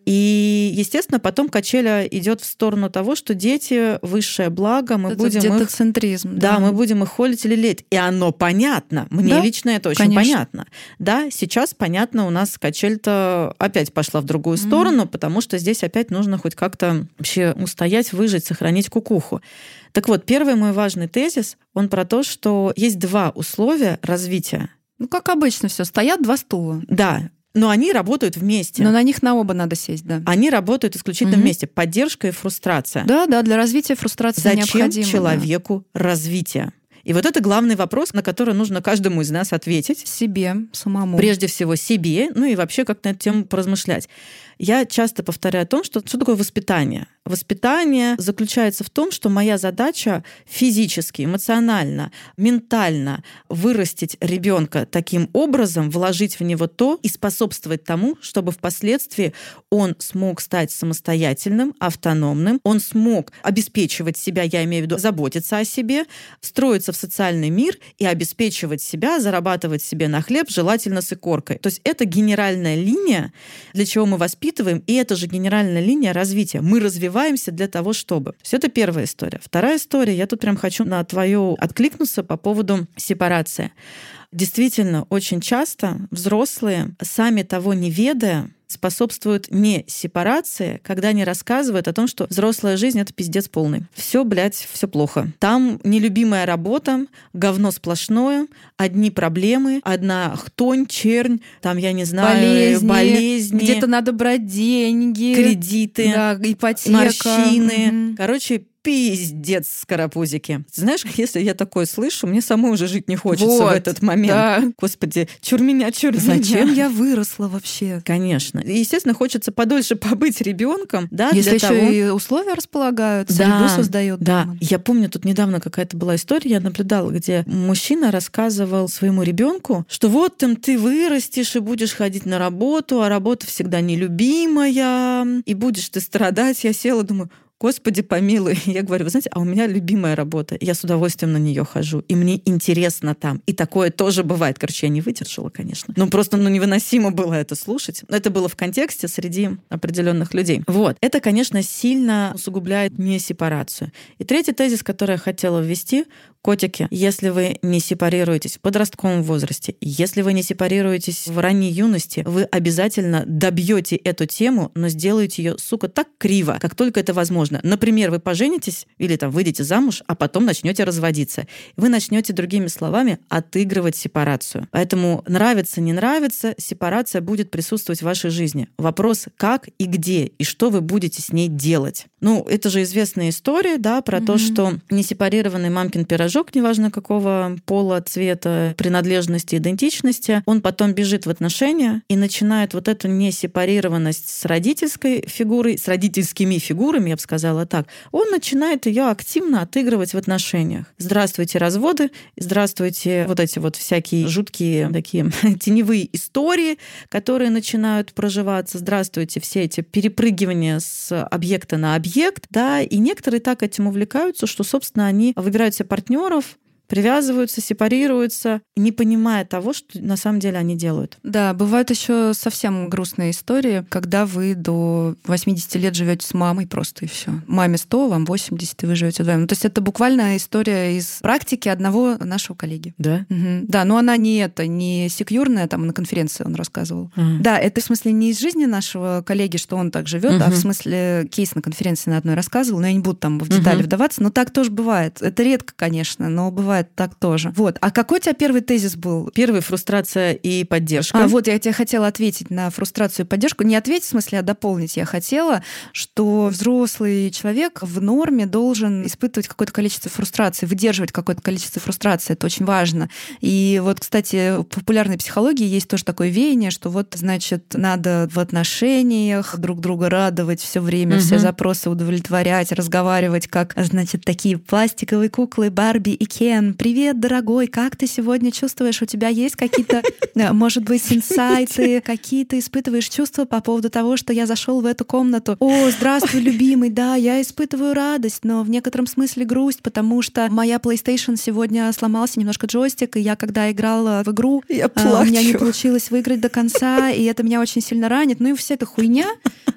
И, естественно, потом качеля идет в сторону того, что дети высшее благо, мы
это
будем их...
центризм.
Да, да, мы будем их холить или лелеять. И оно понятно. Мне да? лично это очень Конечно. понятно. Да, сейчас, понятно, у нас качель-то опять пошла в другую mm-hmm. сторону, потому что здесь опять нужно хоть как-то вообще устоять, выжить, сохранить кукуху. Так вот, первый мой важный тезис, он про то, что есть два условия развития.
Ну, как обычно все, стоят два стула.
Да, но они работают вместе.
Но на них на оба надо сесть, да.
Они работают исключительно угу. вместе. Поддержка и фрустрация.
Да, да, для развития фрустрация
Зачем
необходима.
человеку да. развитие? И вот это главный вопрос, на который нужно каждому из нас ответить.
Себе, самому.
Прежде всего себе, ну и вообще как на эту тему поразмышлять. Я часто повторяю о том, что что такое воспитание. Воспитание заключается в том, что моя задача физически, эмоционально, ментально вырастить ребенка таким образом, вложить в него то и способствовать тому, чтобы впоследствии он смог стать самостоятельным, автономным, он смог обеспечивать себя, я имею в виду заботиться о себе, строиться в социальный мир и обеспечивать себя, зарабатывать себе на хлеб, желательно с икоркой. То есть это генеральная линия, для чего мы воспитываем, и это же генеральная линия развития. Мы развиваем развиваемся для того, чтобы. То есть это первая история. Вторая история, я тут прям хочу на твою откликнуться по поводу сепарации. Действительно, очень часто взрослые, сами того не ведая, способствуют не сепарации, когда они рассказывают о том, что взрослая жизнь — это пиздец полный. Все, блядь, все плохо. Там нелюбимая работа, говно сплошное, одни проблемы, одна хтонь, чернь, там, я не знаю, болезни, болезни
где-то надо брать деньги,
кредиты,
да, ипотека.
морщины. Угу. Короче, пиздец скоропузики. Знаешь, если я такое слышу, мне самой уже жить не хочется вот, в этот момент. Да. Господи, чур меня, чур
Зачем
меня.
я выросла вообще?
Конечно. И, естественно, хочется подольше побыть ребенком, да,
Если
еще
того... и условия располагают,
да,
создает.
Да. Дома. Я помню, тут недавно какая-то была история, я наблюдала, где мужчина рассказывал своему ребенку, что вот там ты вырастешь и будешь ходить на работу, а работа всегда нелюбимая, и будешь ты страдать. Я села, думаю, Господи, помилуй. <laughs> Я говорю, вы знаете, а у меня любимая работа. Я с удовольствием на нее хожу. И мне интересно там. И такое тоже бывает. Короче, я не выдержала, конечно. Ну, просто ну, невыносимо было это слушать. Но это было в контексте среди определенных людей. Вот. Это, конечно, сильно усугубляет не сепарацию. И третий тезис, который я хотела ввести, Котики, если вы не сепарируетесь в подростковом возрасте, если вы не сепарируетесь в ранней юности, вы обязательно добьете эту тему, но сделаете ее, сука, так криво, как только это возможно. Например, вы поженитесь или там выйдете замуж, а потом начнете разводиться. Вы начнете, другими словами, отыгрывать сепарацию. Поэтому нравится, не нравится, сепарация будет присутствовать в вашей жизни. Вопрос, как и где, и что вы будете с ней делать. Ну, это же известная история, да, про mm-hmm. то, что несепарированный мамкин пирожок пирожок, неважно какого пола, цвета, принадлежности, идентичности, он потом бежит в отношения и начинает вот эту несепарированность с родительской фигурой, с родительскими фигурами, я бы сказала так, он начинает ее активно отыгрывать в отношениях. Здравствуйте, разводы, здравствуйте, вот эти вот всякие жуткие такие <laughs> теневые истории, которые начинают проживаться, здравствуйте, все эти перепрыгивания с объекта на объект, да, и некоторые так этим увлекаются, что, собственно, они выбирают себе партнеров привязываются, сепарируются, не понимая того, что на самом деле они делают.
Да, бывают еще совсем грустные истории, когда вы до 80 лет живете с мамой просто и все. Маме 100, вам 80, и вы живете вдвоем. Ну, то есть это буквально история из практики одного нашего коллеги.
Да?
Угу. Да, но она не это, не секьюрная, там на конференции он рассказывал. Mm. Да, это в смысле не из жизни нашего коллеги, что он так живет, угу. а в смысле кейс на конференции на одной рассказывал, но я не буду там в детали угу. вдаваться, но так тоже бывает. Это редко, конечно, но бывает так тоже. Вот. А какой у тебя первый тезис был?
Первый — фрустрация и поддержка.
А вот я тебе хотела ответить на фрустрацию и поддержку. Не ответить, в смысле, а дополнить. Я хотела, что взрослый человек в норме должен испытывать какое-то количество фрустрации, выдерживать какое-то количество фрустрации. Это очень важно. И вот, кстати, в популярной психологии есть тоже такое веяние, что вот, значит, надо в отношениях друг друга радовать все время, угу. все запросы удовлетворять, разговаривать как, значит, такие пластиковые куклы Барби и Кен. Привет, дорогой, как ты сегодня чувствуешь? У тебя есть какие-то, <laughs> э, может быть, инсайты, <laughs> какие-то испытываешь чувства по поводу того, что я зашел в эту комнату? О, здравствуй, любимый, да, я испытываю радость, но в некотором смысле грусть, потому что моя PlayStation сегодня сломался немножко джойстик, и я когда играла в игру,
я плачу. у
меня не получилось выиграть до конца, и это меня очень сильно ранит. Ну и вся эта хуйня.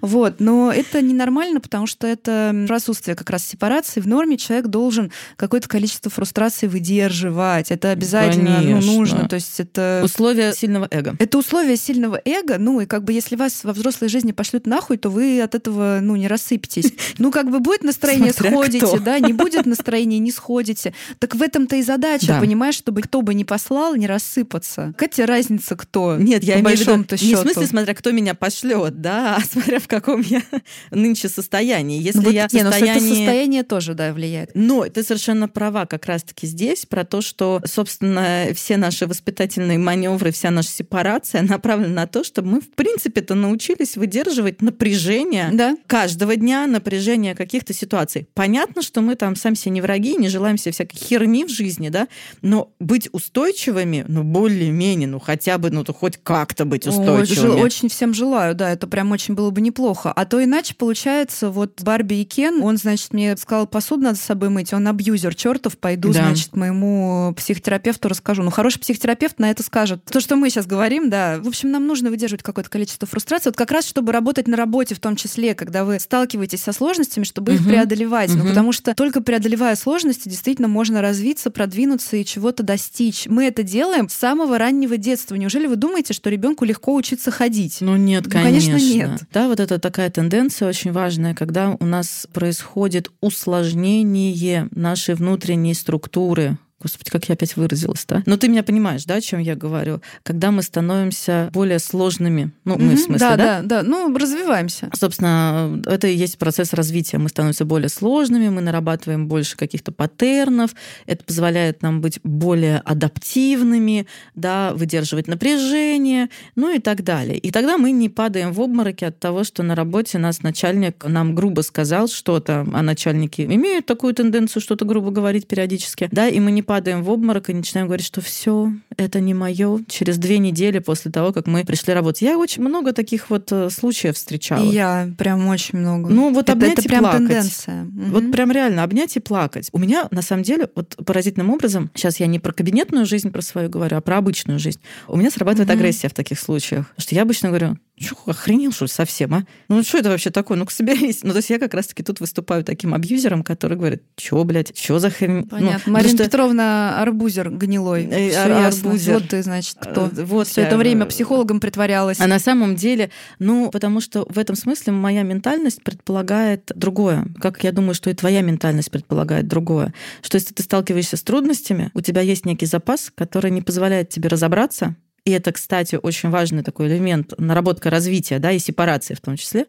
Вот. Но это ненормально, потому что это отсутствие как раз сепарации. В норме человек должен какое-то количество фрустрации выдерживать. Это обязательно ну, нужно. То есть это...
Условия сильного эго.
Это условия сильного эго. Ну и как бы если вас во взрослой жизни пошлют нахуй, то вы от этого ну, не рассыпетесь. <laughs> Ну как бы будет настроение, Смотря сходите, кто. да, не будет настроения, не сходите. Так в этом-то и задача, да. понимаешь, чтобы кто бы не послал, не рассыпаться. Какая разница, кто?
Нет, я имею в виду, не в смысле, смотря кто меня пошлет, да, <laughs> а смотря в каком я <laughs> нынче состоянии. Если ну, вот, я в
состоянии... Не, ну, состояние тоже, да, влияет.
Но ты совершенно права как раз-таки здесь про то, что, собственно, все наши воспитательные маневры, вся наша сепарация направлена на то, чтобы мы, в принципе-то, научились выдерживать напряжение да. каждого дня, напряжение каких-то ситуаций. Понятно, что мы там сами себе не враги, не желаем себе всякой херни в жизни, да, но быть устойчивыми, ну, более-менее, ну, хотя бы, ну, то хоть как-то быть устойчивыми.
Ой, очень всем желаю, да, это прям очень было бы неплохо. А то иначе получается, вот Барби и Кен, он, значит, мне сказал, посуду надо с собой мыть, он абьюзер чертов, пойду, да. значит, моему психотерапевту расскажу. Ну, хороший психотерапевт на это скажет. То, что мы сейчас говорим, да, в общем, нам нужно выдерживать какое-то количество фрустрации, вот как раз, чтобы работать на работе в том числе, когда вы сталкиваетесь со сложностями, чтобы угу. их преодолевать. Угу. Ну, потому что только преодолевая сложности, действительно можно развиться, продвинуться и чего-то достичь. Мы это делаем с самого раннего детства. Неужели вы думаете, что ребенку легко учиться ходить?
Ну нет, ну, конечно. конечно нет. Да, вот это такая тенденция очень важная, когда у нас происходит усложнение нашей внутренней структуры, Господи, как я опять выразилась-то. Но ты меня понимаешь, да, о чем я говорю? Когда мы становимся более сложными, ну, мы mm-hmm, в смысле,
да,
да?
Да, да, ну, развиваемся.
Собственно, это и есть процесс развития. Мы становимся более сложными, мы нарабатываем больше каких-то паттернов, это позволяет нам быть более адаптивными, да, выдерживать напряжение, ну и так далее. И тогда мы не падаем в обмороки от того, что на работе нас начальник нам грубо сказал что-то, а начальники имеют такую тенденцию что-то грубо говорить периодически, да, и мы не падаем в обморок и начинаем говорить, что все, это не мое. Через две недели после того, как мы пришли работать. Я очень много таких вот э, случаев встречала.
И я прям очень много.
Ну вот
это,
обнять
это
и
прям
плакать.
тенденция.
Вот прям реально обнять и плакать. У меня на самом деле вот поразительным образом, сейчас я не про кабинетную жизнь про свою говорю, а про обычную жизнь. У меня срабатывает угу. агрессия в таких случаях. Что я обычно говорю, что, охренел, что ли, совсем, а? Ну, что это вообще такое? Ну-ка, соберись. Ну, то есть я как раз-таки тут выступаю таким абьюзером, который говорит, что, блядь, что за хрень? Ну,
Понятно. Ну, Марина что... Петровна арбузер гнилой. Э, Все арбузер. Вот ты, значит, кто. Э, вот Все я... это время психологом притворялась.
А на самом деле, ну, потому что в этом смысле моя ментальность предполагает другое. Как я думаю, что и твоя ментальность предполагает другое. Что если ты сталкиваешься с трудностями, у тебя есть некий запас, который не позволяет тебе разобраться, и это, кстати, очень важный такой элемент, наработка развития, да, и сепарации в том числе,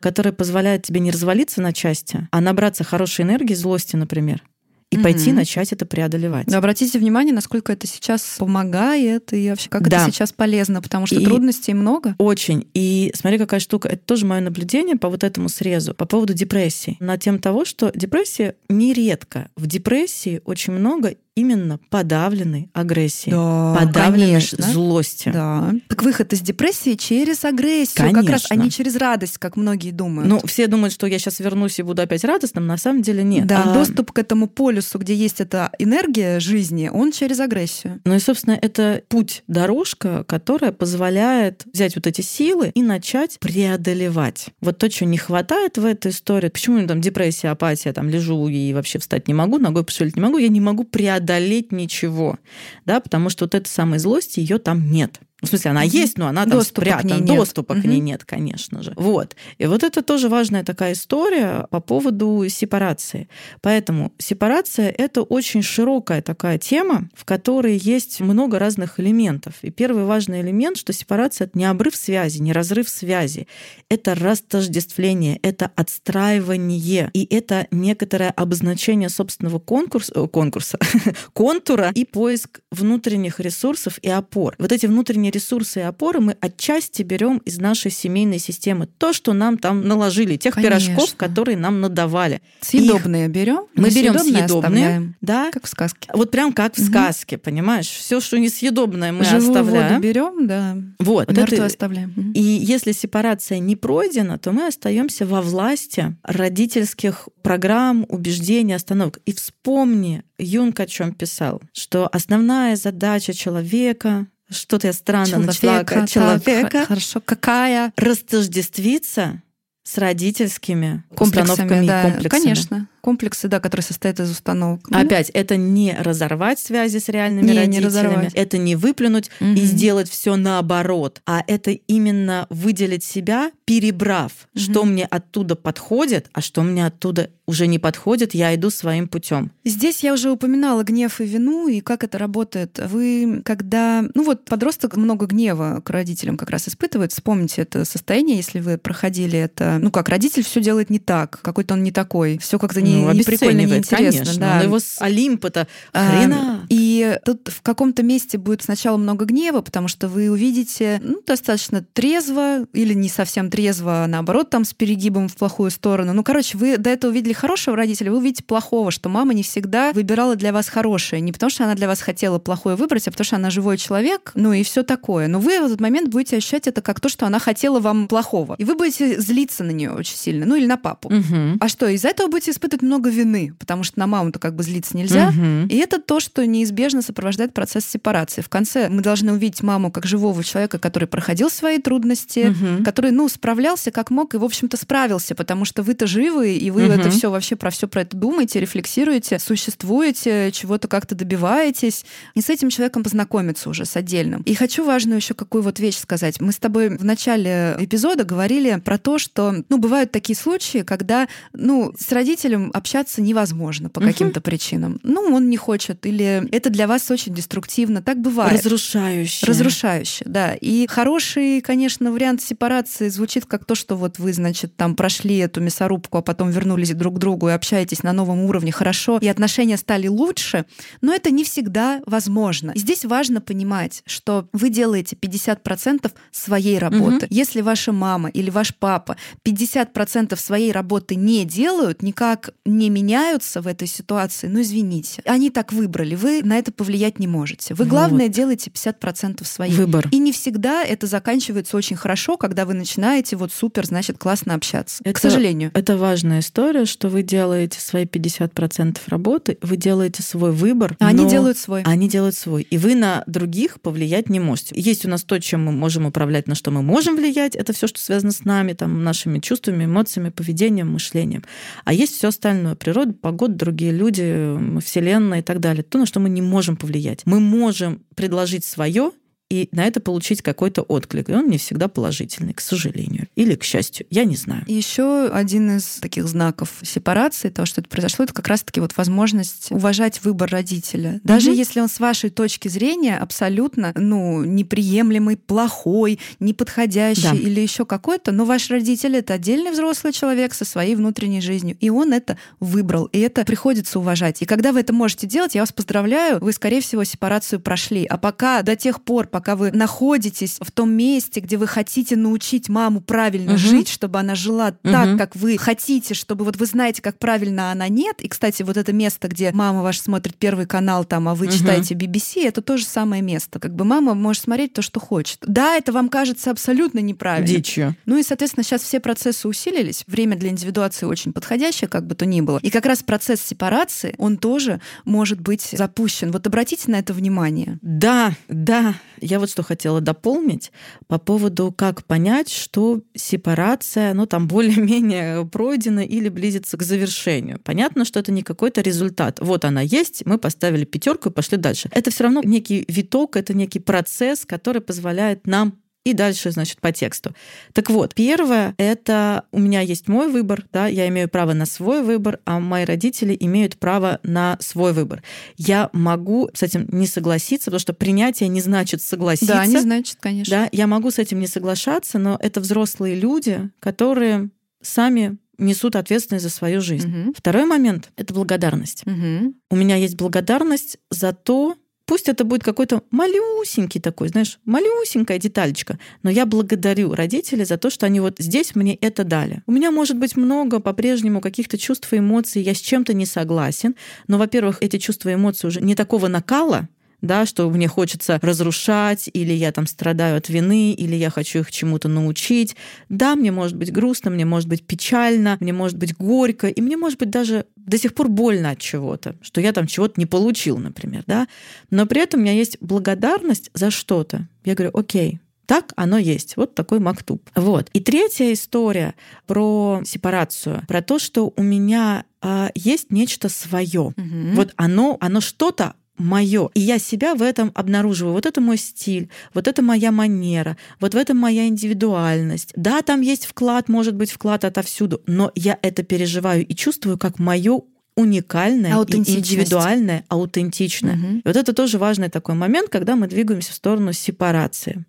который позволяет тебе не развалиться на части, а набраться хорошей энергии, злости, например, и угу. пойти начать это преодолевать.
Но обратите внимание, насколько это сейчас помогает и вообще как да. это сейчас полезно, потому что и трудностей много.
Очень. И смотри, какая штука. Это тоже мое наблюдение по вот этому срезу, по поводу депрессии. На тем того, что депрессия нередко. В депрессии очень много именно подавленной агрессии,
Да,
подавленной
конечно.
злости.
Да. Так выход из депрессии через агрессию, как раз, а
Конечно.
не через радость, как многие думают.
Ну, все думают, что я сейчас вернусь и буду опять радостным, на самом деле нет.
да,
А,
доступ к этому полюсу, где есть эта энергия жизни, он через агрессию.
Ну и, собственно, это путь, дорожка, которая позволяет взять вот эти силы и начать преодолевать. Вот то, чего не хватает в этой истории. Почему там депрессия, апатия, там лежу и вообще встать не могу, ногой пошевелить не могу, я не могу преодолеть ничего. Да, потому что вот этой самой злости ее там нет. Ну, В смысле, она есть, но она там
Доступа к
спрятана.
ней нет.
Доступа к ней нет, конечно же. Вот. И вот это тоже важная такая история по поводу сепарации. Поэтому сепарация — это очень широкая такая тема, в которой есть много разных элементов. И первый важный элемент, что сепарация — это не обрыв связи, не разрыв связи. Это растождествление, это отстраивание, и это некоторое обозначение собственного конкурса, э, конкурса <laughs> контура и поиск внутренних ресурсов и опор. Вот эти внутренние ресурсы и опоры мы отчасти берем из нашей семейной системы. То, что нам там наложили, тех
Конечно.
пирожков, которые нам надавали.
Съедобные берем,
Мы берем съедобные,
оставляем.
да,
Как в сказке.
вот прям как в
Мгм.
сказке, понимаешь? Все, что несъедобное, мы
Живую
оставляем.
воду берем, да.
Вот. вот это-
оставляем.
И если сепарация не пройдена, то мы остаемся во власти родительских программ, убеждений, остановок. И вспомни, Юнг о чем писал, что основная задача человека, что-то я странно начала,
так,
человека,
х- хорошо. Какая?
растождествиться с родительскими
Комплексами,
установками
да.
и комплексами.
Конечно. Комплексы, да, которые состоят из установок.
Опять, это не разорвать связи с реальными
Не, не
родителями,
разорвать.
это не выплюнуть
Мгм.
и сделать все наоборот, а это именно выделить себя, перебрав,
Мгм.
что мне оттуда подходит, а что мне оттуда уже не подходит, я иду своим путем.
Здесь я уже упоминала гнев и вину, и как это работает. Вы, когда... Ну вот подросток много гнева к родителям как раз испытывает. Вспомните это состояние, если вы проходили это. Ну как, родитель все делает не так, какой-то он не такой. Все как-то не,
Ну,
не прикольно, не интересно.
конечно.
да.
Но его с Олимпа-то
А,
хрена.
И тут в каком-то месте будет сначала много гнева, потому что вы увидите ну, достаточно трезво или не совсем трезво, а наоборот, там с перегибом в плохую сторону. Ну, короче, вы до этого видели хорошего родителя, вы увидите плохого, что мама не всегда выбирала для вас хорошее. Не потому что она для вас хотела плохое выбрать, а потому что она живой человек, ну и все такое. Но вы в этот момент будете ощущать это как то, что она хотела вам плохого. И вы будете злиться на нее очень сильно, ну или на папу.
Мгм.
А что, из-за этого будете испытывать много вины, потому что на маму-то как бы злиться нельзя.
Мгм.
И это то, что неизбежно сопровождает процесс сепарации. В конце мы должны увидеть маму как живого человека, который проходил свои трудности,
Мгм.
который, ну, справлялся как мог и, в общем-то, справился, потому что вы-то живы, и вы
Мгм.
это все вообще про все про это думаете, рефлексируете, существуете, чего-то как-то добиваетесь. И с этим человеком познакомиться уже с отдельным. И хочу важную еще какую вот вещь сказать. Мы с тобой в начале эпизода говорили про то, что, ну, бывают такие случаи, когда, ну, с родителем общаться невозможно по каким-то причинам. Ну, он не хочет, или это для вас очень деструктивно. Так бывает.
Разрушающее.
Разрушающе, да. И хороший, конечно, вариант сепарации звучит как то, что вот вы, значит, там прошли эту мясорубку, а потом вернулись друг к другу и общаетесь на новом уровне хорошо, и отношения стали лучше, но это не всегда возможно. И здесь важно понимать, что вы делаете 50% своей работы. Если ваша мама или ваш папа 50% своей работы не делают, никак не меняются в этой ситуации, ну извините, они так выбрали, вы на это повлиять не можете. Вы,
Вот.
главное, делаете 50% своей.
Выбор.
И не всегда это заканчивается очень хорошо, когда вы начинаете вот супер, значит, классно общаться. К
Это-
сожалению.
Это важная история, что вы делаете свои 50% работы, вы делаете свой выбор.
А они делают свой.
Они делают свой. И вы на других повлиять не можете. Есть у нас то, чем мы можем управлять, на что мы можем влиять. Это все, что связано с нами, там, нашими чувствами, эмоциями, поведением, мышлением. А есть все остальное. Природа, погода, другие люди, Вселенная и так далее. То, на что мы не можем повлиять. Мы можем предложить свое и на это получить какой-то отклик. И он не всегда положительный, к сожалению. Или к счастью. Я не знаю.
Еще один из таких знаков сепарации, того, что это произошло, это как раз-таки вот возможность уважать выбор родителя. Даже
Мгм.
если он с вашей точки зрения абсолютно, ну, неприемлемый, плохой, неподходящий
Да.
или еще какой-то, но ваш родитель это отдельный взрослый человек со своей внутренней жизнью, и он это выбрал, и это приходится уважать. И когда вы это можете делать, я вас поздравляю, вы, скорее всего, сепарацию прошли. А пока до тех пор, пока пока вы находитесь в том месте, где вы хотите научить маму правильно угу. жить, чтобы она жила угу. так, как вы хотите, чтобы вот вы знаете, как правильно она нет. И, кстати, вот это место, где мама ваша смотрит первый канал, там, а вы угу. читаете BBC, это то же самое место. Как бы мама может смотреть то, что хочет. Да, это вам кажется абсолютно неправильно.
Дичью.
Ну и, соответственно, сейчас все процессы усилились. Время для индивидуации очень подходящее, как бы то ни было. И как раз процесс сепарации, он тоже может быть запущен. Вот обратите на это внимание.
Да, да. Я вот что хотела дополнить по поводу, как понять, что сепарация, ну, там <laughs> более-менее пройдена или близится к завершению. Понятно, что это не какой-то результат. Вот она есть, мы поставили пятерку и пошли дальше. Это все равно некий виток, это некий процесс, который позволяет нам и дальше, значит, по тексту. Так вот, первое — это у меня есть мой выбор, да, я имею право на свой выбор, а мои родители имеют право на свой выбор. Я могу с этим не согласиться, потому что принятие не значит согласиться.
Да, не значит, конечно.
Да, я могу с этим не соглашаться, но это взрослые люди, которые сами несут ответственность за свою жизнь. Угу. Второй момент — это благодарность. Угу. У меня есть благодарность за то, Пусть это будет какой-то малюсенький такой, знаешь, малюсенькая деталечка, но я благодарю родителей за то, что они вот здесь мне это дали. У меня может быть много по-прежнему каких-то чувств и эмоций, я с чем-то не согласен, но, во-первых, эти чувства и эмоции уже не такого накала, да, что мне хочется разрушать, или я там страдаю от вины, или я хочу их чему-то научить. Да, мне может быть грустно, мне может быть печально, мне может быть горько, и мне может быть даже до сих пор больно от чего-то, что я там чего-то не получил, например, да. Но при этом у меня есть благодарность за что-то. Я говорю, окей, так оно есть. Вот такой мактуб. Вот. И третья история про сепарацию, про то, что у меня а, есть нечто свое. Угу. Вот оно, оно что-то мое. И я себя в этом обнаруживаю. Вот это мой стиль, вот это моя манера, вот в этом моя индивидуальность. Да, там есть вклад, может быть, вклад отовсюду, но я это переживаю и чувствую как мое уникальное и индивидуальное, аутентичное. Угу. И вот это тоже важный такой момент, когда мы двигаемся в сторону сепарации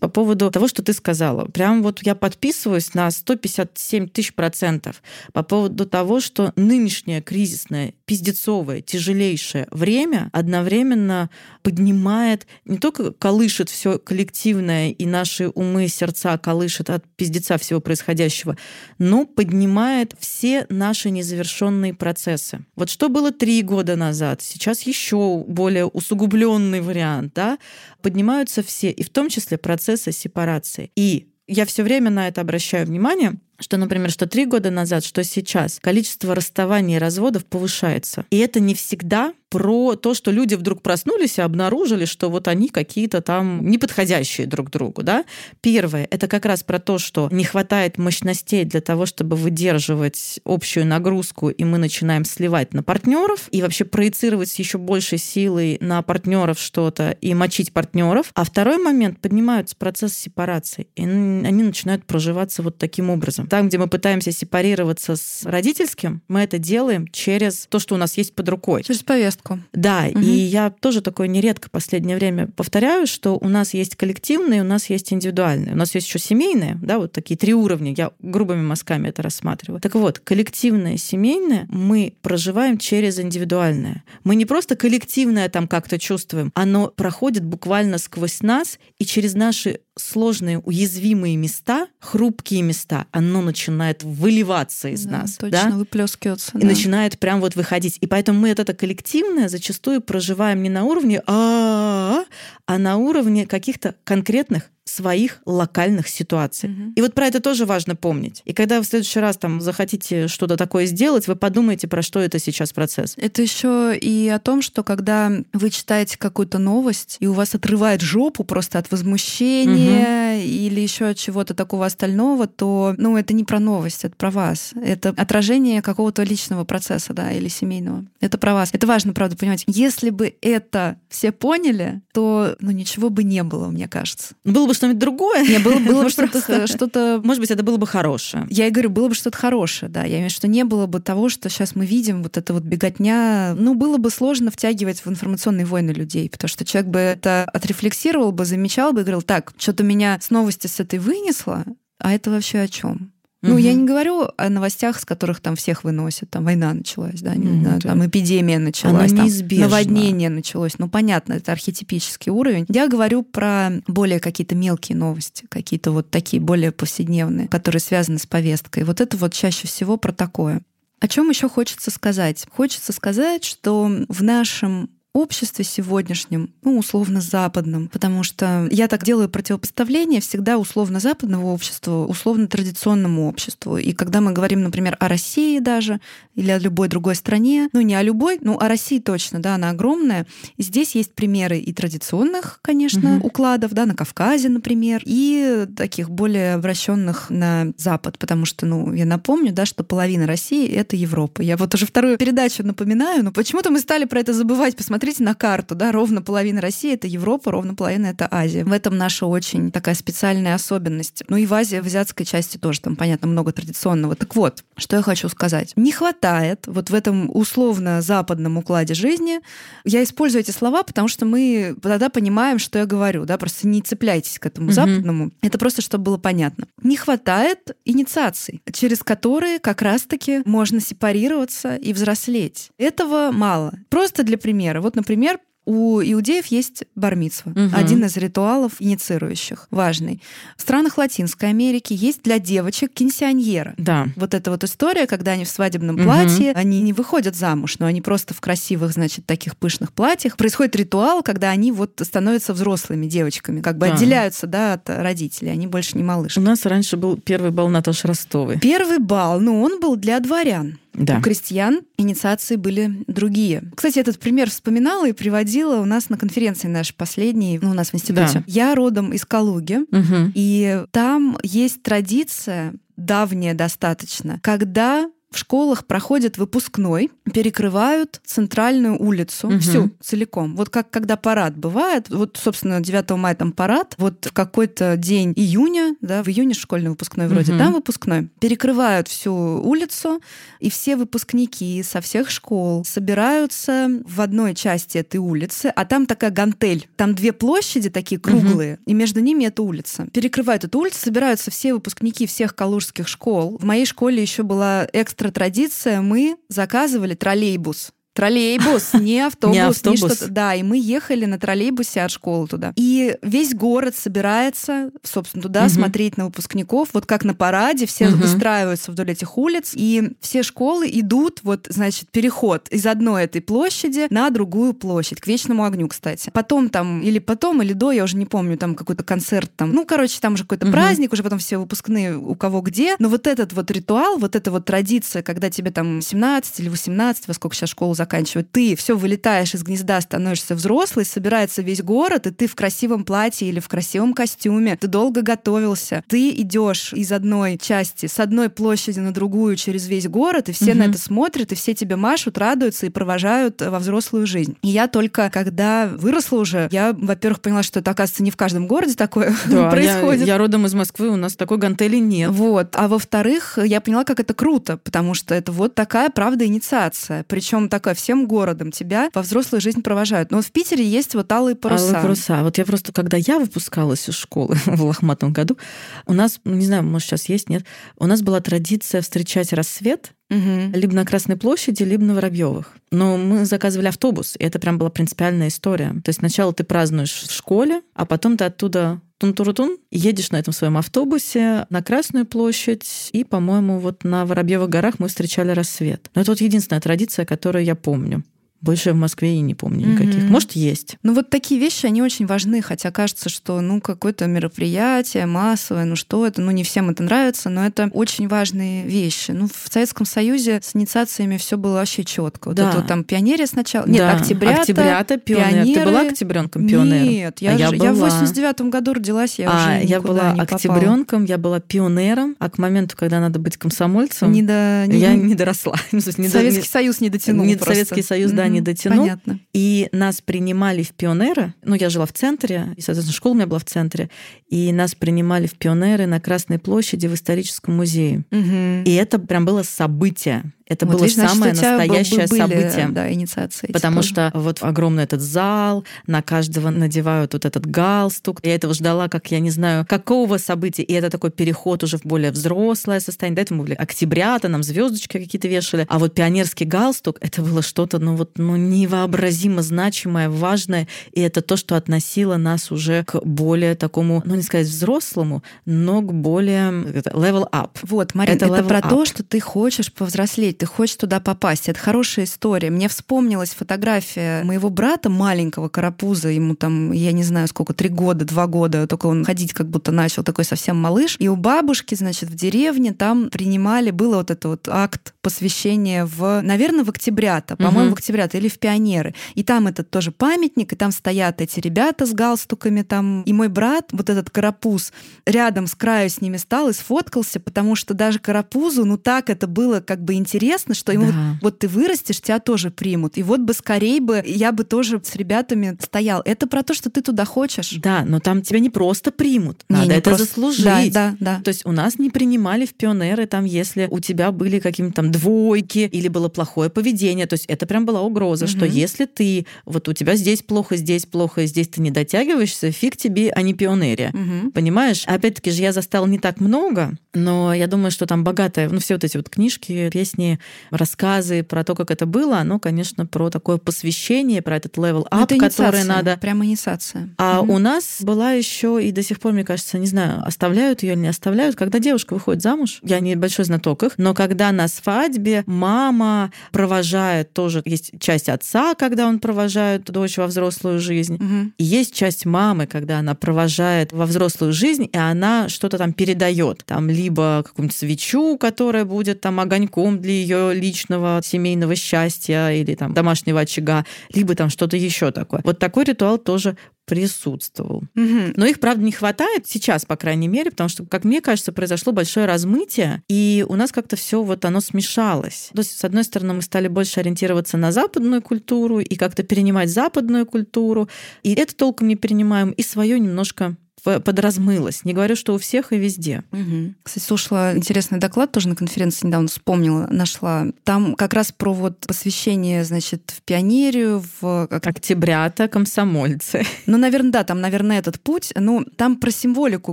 по поводу того, что ты сказала. Прям вот я подписываюсь на 157 тысяч процентов по поводу того, что нынешнее кризисное, пиздецовое, тяжелейшее время одновременно поднимает, не только колышет все коллективное и наши умы, сердца колышет от пиздеца всего происходящего, но поднимает все наши незавершенные процессы. Вот что было три года назад, сейчас еще более усугубленный вариант, да, поднимаются все, и в том числе процессы сепарации. И я все время на это обращаю внимание, что, например, что три года назад, что сейчас, количество расставаний и разводов повышается. И это не всегда про то, что люди вдруг проснулись и обнаружили, что вот они какие-то там неподходящие друг другу. Да? Первое — это как раз про то, что не хватает мощностей для того, чтобы выдерживать общую нагрузку, и мы начинаем сливать на партнеров и вообще проецировать с еще большей силой на партнеров что-то и мочить партнеров. А второй момент — поднимаются процесс сепарации, и они начинают проживаться вот таким образом. Там, где мы пытаемся сепарироваться с родительским, мы это делаем через то, что у нас есть под рукой.
Через повестку.
Да, угу. и я тоже такое нередко в последнее время повторяю, что у нас есть коллективные, у нас есть индивидуальные, у нас есть еще семейные, да, вот такие три уровня, я грубыми мазками это рассматриваю. Так вот, коллективное, семейное мы проживаем через индивидуальное. Мы не просто коллективное там как-то чувствуем, оно проходит буквально сквозь нас и через наши сложные, уязвимые места, хрупкие места, оно начинает выливаться из
да,
нас.
Точно,
да?
выплескиваться.
И да. начинает прям вот выходить. И поэтому мы это коллективное зачастую проживаем не на уровне а, а на уровне каких-то конкретных своих локальных ситуаций. Угу. И вот про это тоже важно помнить. И когда вы в следующий раз там захотите что-то такое сделать, вы подумайте, про что это сейчас процесс.
Это еще и о том, что когда вы читаете какую-то новость, и у вас отрывает жопу просто от возмущения угу. или еще от чего-то такого остального, то ну, это не про новость, это про вас. Это отражение какого-то личного процесса, да, или семейного. Это про вас. Это важно, правда, понимать. Если бы это все поняли, то ну, ничего бы не было, мне кажется.
Было бы что-нибудь другое.
Не, было, было <laughs> бы что-то, что-то...
Может быть, это было бы хорошее.
Я и говорю, было бы что-то хорошее, да. Я имею в виду, что не было бы того, что сейчас мы видим, вот это вот беготня. Ну, было бы сложно втягивать в информационные войны людей, потому что человек бы это отрефлексировал бы, замечал бы и говорил, так, что-то меня с новости с этой вынесло, а это вообще о чем? Ну, угу. я не говорю о новостях, с которых там всех выносят, там война началась, да, не, mm, там эпидемия началась, там наводнение началось. Ну, понятно, это архетипический уровень. Я говорю про более какие-то мелкие новости, какие-то вот такие более повседневные, которые связаны с повесткой. Вот это вот чаще всего про такое. О чем еще хочется сказать? Хочется сказать, что в нашем обществе сегодняшнем, ну, условно-западном, потому что я так делаю противопоставление всегда условно-западного общества, условно-традиционному обществу. И когда мы говорим, например, о России даже, или о любой другой стране, ну, не о любой, ну, о России точно, да, она огромная. И здесь есть примеры и традиционных, конечно, угу. укладов, да, на Кавказе, например, и таких более обращенных на Запад, потому что, ну, я напомню, да, что половина России — это Европа. Я вот уже вторую передачу напоминаю, но почему-то мы стали про это забывать. Посмотрите посмотрите на карту, да, ровно половина России — это Европа, ровно половина — это Азия. В этом наша очень такая специальная особенность. Ну и в Азии, в азиатской части тоже там, понятно, много традиционного. Так вот, что я хочу сказать. Не хватает вот в этом условно-западном укладе жизни, я использую эти слова, потому что мы тогда понимаем, что я говорю, да, просто не цепляйтесь к этому угу. западному. Это просто, чтобы было понятно. Не хватает инициаций, через которые как раз-таки можно сепарироваться и взрослеть. Этого мало. Просто для примера. Вот например, у иудеев есть бармитсва, угу. один из ритуалов инициирующих, важный. В странах Латинской Америки есть для девочек кинсионьера.
Да.
Вот эта вот история, когда они в свадебном угу. платье, они не выходят замуж, но они просто в красивых, значит, таких пышных платьях. Происходит ритуал, когда они вот становятся взрослыми девочками, как бы да. отделяются, да, от родителей, они больше не малышки.
У нас раньше был первый бал Наташи Ростовой.
Первый бал, ну, он был для дворян.
Да.
У крестьян инициации были другие. Кстати, этот пример вспоминала и приводила у нас на конференции нашей последней, ну, у нас в институте. Да. Я родом из Калуги, угу. и там есть традиция давняя достаточно, когда в школах проходят выпускной, перекрывают центральную улицу угу. всю целиком. Вот как когда парад бывает, вот, собственно, 9 мая там парад, вот в какой-то день июня, да, в июне школьный выпускной вроде, угу. там выпускной, перекрывают всю улицу, и все выпускники со всех школ собираются в одной части этой улицы, а там такая гантель, там две площади такие круглые, угу. и между ними эта улица. Перекрывают эту улицу, собираются все выпускники всех калужских школ. В моей школе еще была экстра традиция, мы заказывали троллейбус Троллейбус, <laughs> не автобус, не автобус. Не что-то. Да, и мы ехали на троллейбусе от школы туда. И весь город собирается, собственно, туда угу. смотреть на выпускников. Вот как на параде, все угу. выстраиваются вдоль этих улиц, и все школы идут, вот, значит, переход из одной этой площади на другую площадь, к Вечному огню, кстати. Потом там, или потом, или до, я уже не помню, там какой-то концерт там. Ну, короче, там уже какой-то угу. праздник, уже потом все выпускные у кого где. Но вот этот вот ритуал, вот эта вот традиция, когда тебе там 17 или 18, во сколько сейчас школу заканчивать. Ты все вылетаешь из гнезда, становишься взрослый, собирается весь город, и ты в красивом платье или в красивом костюме. Ты долго готовился. Ты идешь из одной части, с одной площади на другую через весь город, и все угу. на это смотрят, и все тебе машут, радуются и провожают во взрослую жизнь. И я только, когда выросла уже, я, во-первых, поняла, что это, оказывается, не в каждом городе такое <laughs> да, происходит.
Я, я родом из Москвы, у нас такой гантели нет.
Вот. А во-вторых, я поняла, как это круто, потому что это вот такая, правда, инициация. Причем такая всем городом тебя во взрослую жизнь провожают. Но вот в Питере есть вот алые паруса.
Алые паруса. Вот я просто, когда я выпускалась из школы <laughs> в лохматом году, у нас, ну, не знаю, может, сейчас есть, нет, у нас была традиция встречать рассвет Угу. Либо на Красной площади, либо на Воробьевых. Но мы заказывали автобус, и это прям была принципиальная история. То есть сначала ты празднуешь в школе, а потом ты оттуда тун-турутун, едешь на этом своем автобусе на Красную площадь, и, по-моему, вот на Воробьевых горах мы встречали рассвет. Но это вот единственная традиция, которую я помню. Больше в Москве и не помню никаких. Mm-hmm. Может, есть.
Ну вот такие вещи, они очень важны, хотя кажется, что ну какое-то мероприятие массовое, ну что это, ну не всем это нравится, но это очень важные вещи. Ну в Советском Союзе с инициациями все было вообще четко. Вот да. это вот там пионерия сначала, нет, да. октябрята,
октябрята, пионер.
Пионеры.
Ты была октябренком пионер?
Нет, я, а я, же, была... я в 89 году родилась, я а, уже
я была
не
октябренком, я была пионером, а к моменту, когда надо быть комсомольцем,
не до...
я не доросла. <laughs>
Советский Союз не дотянул.
Советский Союз, да, не дотянул.
Понятно.
И нас принимали в пионеры. Ну, я жила в центре, и, соответственно, школа у меня была в центре. И нас принимали в пионеры на Красной площади в историческом музее.
Угу.
И это прям было событие. Это
вот,
было
видишь,
самое настоящее
были,
событие.
Да, инициации.
Потому что вот огромный этот зал, на каждого надевают вот этот галстук. Я этого ждала, как я не знаю, какого события. И это такой переход уже в более взрослое состояние. До этого мы были октябрята, нам звездочки какие-то вешали. А вот пионерский галстук, это было что-то, ну вот, ну невообразимо значимое, важное. И это то, что относило нас уже к более такому, ну не сказать взрослому, но к более level up.
Вот, Марин, это, это про up. то, что ты хочешь повзрослеть, ты хочешь туда попасть. Это хорошая история. Мне вспомнилась фотография моего брата маленького карапуза, ему там, я не знаю сколько, три года, два года, только он ходить как будто начал, такой совсем малыш. И у бабушки, значит, в деревне там принимали, было вот это вот акт посвящения в, наверное, в октябрята, по-моему, угу. в октябрята или в пионеры. И там этот тоже памятник, и там стоят эти ребята с галстуками там. И мой брат, вот этот карапуз, рядом с краю с ними стал и сфоткался, потому что даже карапузу, ну так это было как бы интересно, что ему да. вот, ты вырастешь, тебя тоже примут. И вот бы скорее бы я бы тоже с ребятами стоял. Это про то, что ты туда хочешь.
Да, но там тебя не просто примут, надо не, не это просто... заслужить. Да,
да, да.
То есть у нас не принимали в пионеры там, если у тебя были какие-то там двойки или было плохое поведение. То есть это прям была угроза, угу. что если ты, вот у тебя здесь плохо, здесь плохо, здесь ты не дотягиваешься, фиг тебе, а не пионерия. Угу. Понимаешь? Опять-таки же я застал не так много, но я думаю, что там богатая, ну все вот эти вот книжки, песни, рассказы про то, как это было, оно, конечно, про такое посвящение, про этот это который надо...
Прямо инициация.
А угу. у нас была еще, и до сих пор, мне кажется, не знаю, оставляют ее или не оставляют, когда девушка выходит замуж, я не большой знаток их, но когда на свадьбе мама провожает тоже, есть часть отца, когда он провожает дочь во взрослую жизнь, угу. и есть часть мамы, когда она провожает во взрослую жизнь, и она что-то там передает, там либо какую-нибудь свечу, которая будет там огоньком для ее личного семейного счастья или там домашнего очага, либо там что-то еще такое. Вот такой ритуал тоже присутствовал. Угу. Но их, правда, не хватает сейчас, по крайней мере, потому что, как мне кажется, произошло большое размытие, и у нас как-то все вот оно смешалось. То есть, с одной стороны, мы стали больше ориентироваться на западную культуру и как-то перенимать западную культуру, и это толком не перенимаем, и свое немножко подразмылось. Не говорю, что у всех и везде.
Угу. Кстати, слушала интересный доклад тоже на конференции недавно вспомнила, нашла. Там как раз про вот посвящение, значит, в пионерию, в...
Октябрята, комсомольцы.
Ну, наверное, да, там, наверное, этот путь. Ну, там про символику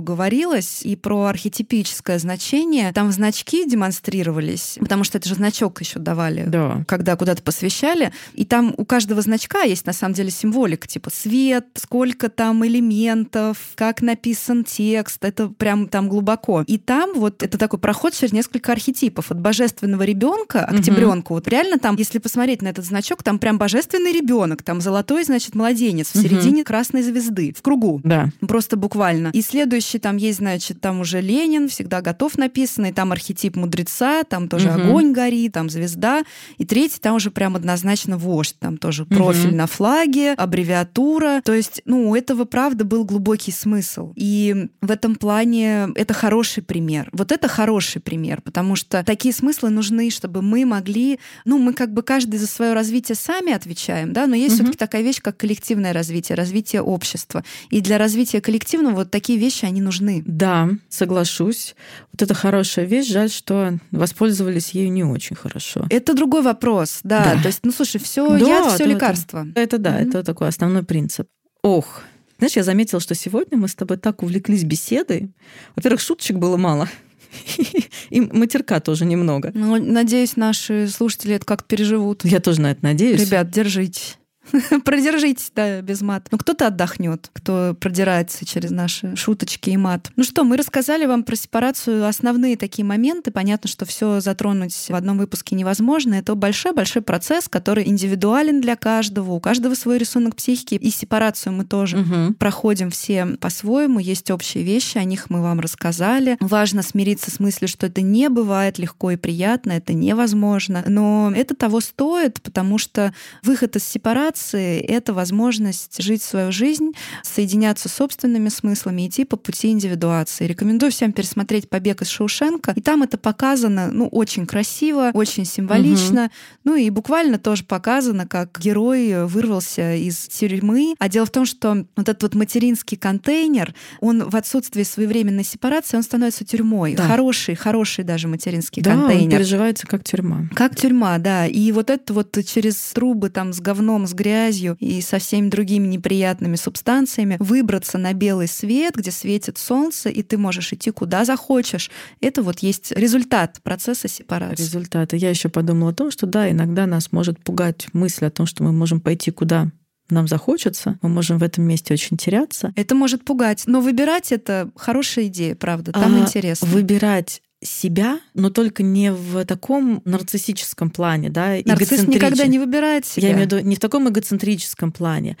говорилось и про архетипическое значение. Там значки демонстрировались, потому что это же значок еще давали,
да.
когда куда-то посвящали. И там у каждого значка есть, на самом деле, символика, типа свет, сколько там элементов, как написан текст, это прям там глубоко. И там вот это такой проход через несколько архетипов. От божественного ребенка, октябренка, угу. вот реально там, если посмотреть на этот значок, там прям божественный ребенок, там золотой, значит, младенец в середине угу. красной звезды, в кругу.
Да.
Просто буквально. И следующий там есть, значит, там уже Ленин, всегда готов написанный, там архетип мудреца, там тоже угу. огонь горит, там звезда. И третий там уже прям однозначно вождь, там тоже профиль угу. на флаге, аббревиатура. То есть, ну, у этого, правда, был глубокий смысл смысл. И в этом плане это хороший пример. Вот это хороший пример, потому что такие смыслы нужны, чтобы мы могли, ну, мы как бы каждый за свое развитие сами отвечаем, да, но есть угу. все-таки такая вещь, как коллективное развитие, развитие общества. И для развития коллективного вот такие вещи, они нужны.
Да, соглашусь. Вот это хорошая вещь. Жаль, что воспользовались ею не очень хорошо.
Это другой вопрос, да. да. То есть, ну, слушай, все да, яд, все да, лекарство.
Это, это да, угу. это такой основной принцип. Ох, знаешь, я заметила, что сегодня мы с тобой так увлеклись беседой. Во-первых, шуточек было мало. И матерка тоже немного.
Ну, надеюсь, наши слушатели это как-то переживут.
Я тоже на это надеюсь.
Ребят, держитесь. <laughs> Продержитесь, да, без мат. Ну, кто-то отдохнет, кто продирается через наши шуточки и мат. Ну что, мы рассказали вам про сепарацию основные такие моменты. Понятно, что все затронуть в одном выпуске невозможно. Это большой-большой процесс, который индивидуален для каждого. У каждого свой рисунок психики. И сепарацию мы тоже угу. проходим все по-своему. Есть общие вещи, о них мы вам рассказали. Важно смириться с мыслью, что это не бывает легко и приятно, это невозможно. Но это того стоит, потому что выход из сепарации сепарации — это возможность жить свою жизнь, соединяться с собственными смыслами, идти по пути индивидуации. Рекомендую всем пересмотреть «Побег из Шоушенка», и там это показано ну, очень красиво, очень символично, угу. ну и буквально тоже показано, как герой вырвался из тюрьмы. А дело в том, что вот этот вот материнский контейнер, он в отсутствии своевременной сепарации, он становится тюрьмой. Да. Хороший, хороший даже материнский
да,
контейнер.
Он переживается как тюрьма.
Как тюрьма, да. И вот это вот через трубы там с говном, с грязью и со всеми другими неприятными субстанциями выбраться на белый свет, где светит солнце, и ты можешь идти куда захочешь. Это вот есть результат процесса сепарации.
Результаты. Я еще подумала о том, что да, иногда нас может пугать мысль о том, что мы можем пойти куда нам захочется, мы можем в этом месте очень теряться.
Это может пугать, но выбирать это хорошая идея, правда, там а, интересно.
Выбирать себя, но только не в таком нарциссическом плане, да,
Нарцисс никогда не выбирает себя.
Я имею в виду не в таком эгоцентрическом плане,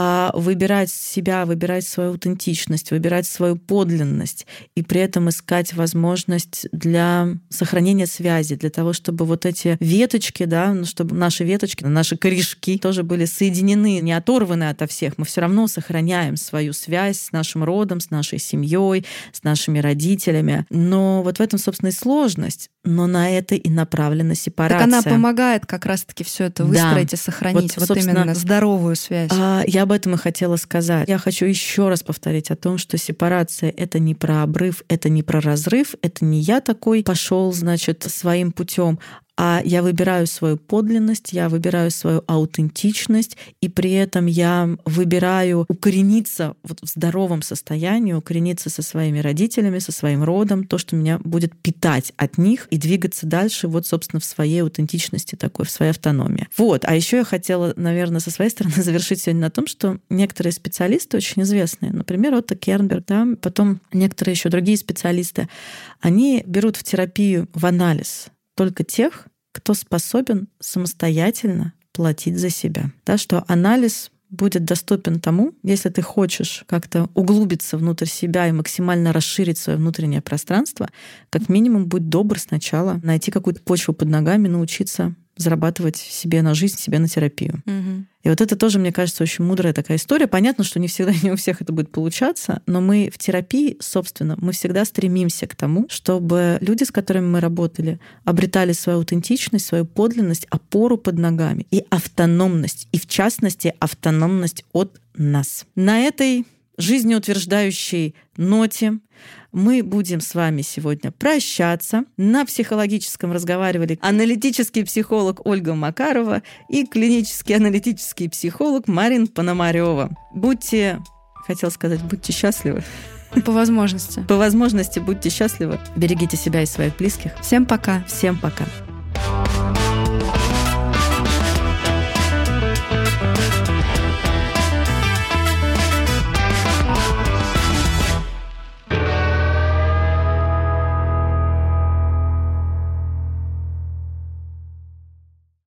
а выбирать себя, выбирать свою аутентичность, выбирать свою подлинность и при этом искать возможность для сохранения связи, для того, чтобы вот эти веточки, да, ну, чтобы наши веточки, наши корешки тоже были соединены, не оторваны ото всех. Мы все равно сохраняем свою связь с нашим родом, с нашей семьей, с нашими родителями. Но вот в этом собственно, и сложность, но на это и направлена сепарация.
Так она помогает как раз-таки все это выстроить да. и сохранить вот, вот именно здоровую связь.
А, я об этом и хотела сказать. Я хочу еще раз повторить о том, что сепарация это не про обрыв, это не про разрыв, это не я такой пошел, значит, своим путем, а я выбираю свою подлинность, я выбираю свою аутентичность, и при этом я выбираю укорениться вот в здоровом состоянии, укорениться со своими родителями, со своим родом, то, что меня будет питать от них и двигаться дальше вот, собственно, в своей аутентичности такой, в своей автономии. Вот. А еще я хотела, наверное, со своей стороны <laughs> завершить сегодня на том, что некоторые специалисты очень известные, например, Отто Кернберг, да, потом некоторые еще другие специалисты, они берут в терапию в анализ только тех, кто способен самостоятельно платить за себя. Да, что анализ будет доступен тому, если ты хочешь как-то углубиться внутрь себя и максимально расширить свое внутреннее пространство, как минимум будь добр сначала найти какую-то почву под ногами, научиться зарабатывать себе на жизнь, себе на терапию. Угу. И вот это тоже, мне кажется, очень мудрая такая история. Понятно, что не всегда, <laughs> не у всех это будет получаться, но мы в терапии, собственно, мы всегда стремимся к тому, чтобы люди, с которыми мы работали, обретали свою аутентичность, свою подлинность, опору под ногами и автономность, и в частности автономность от нас. На этой жизнеутверждающей ноте мы будем с вами сегодня прощаться. На психологическом разговаривали аналитический психолог Ольга Макарова и клинический аналитический психолог Марин Пономарева. Будьте, хотел сказать, будьте счастливы.
По возможности.
По возможности будьте счастливы. Берегите себя и своих близких.
Всем пока.
Всем пока.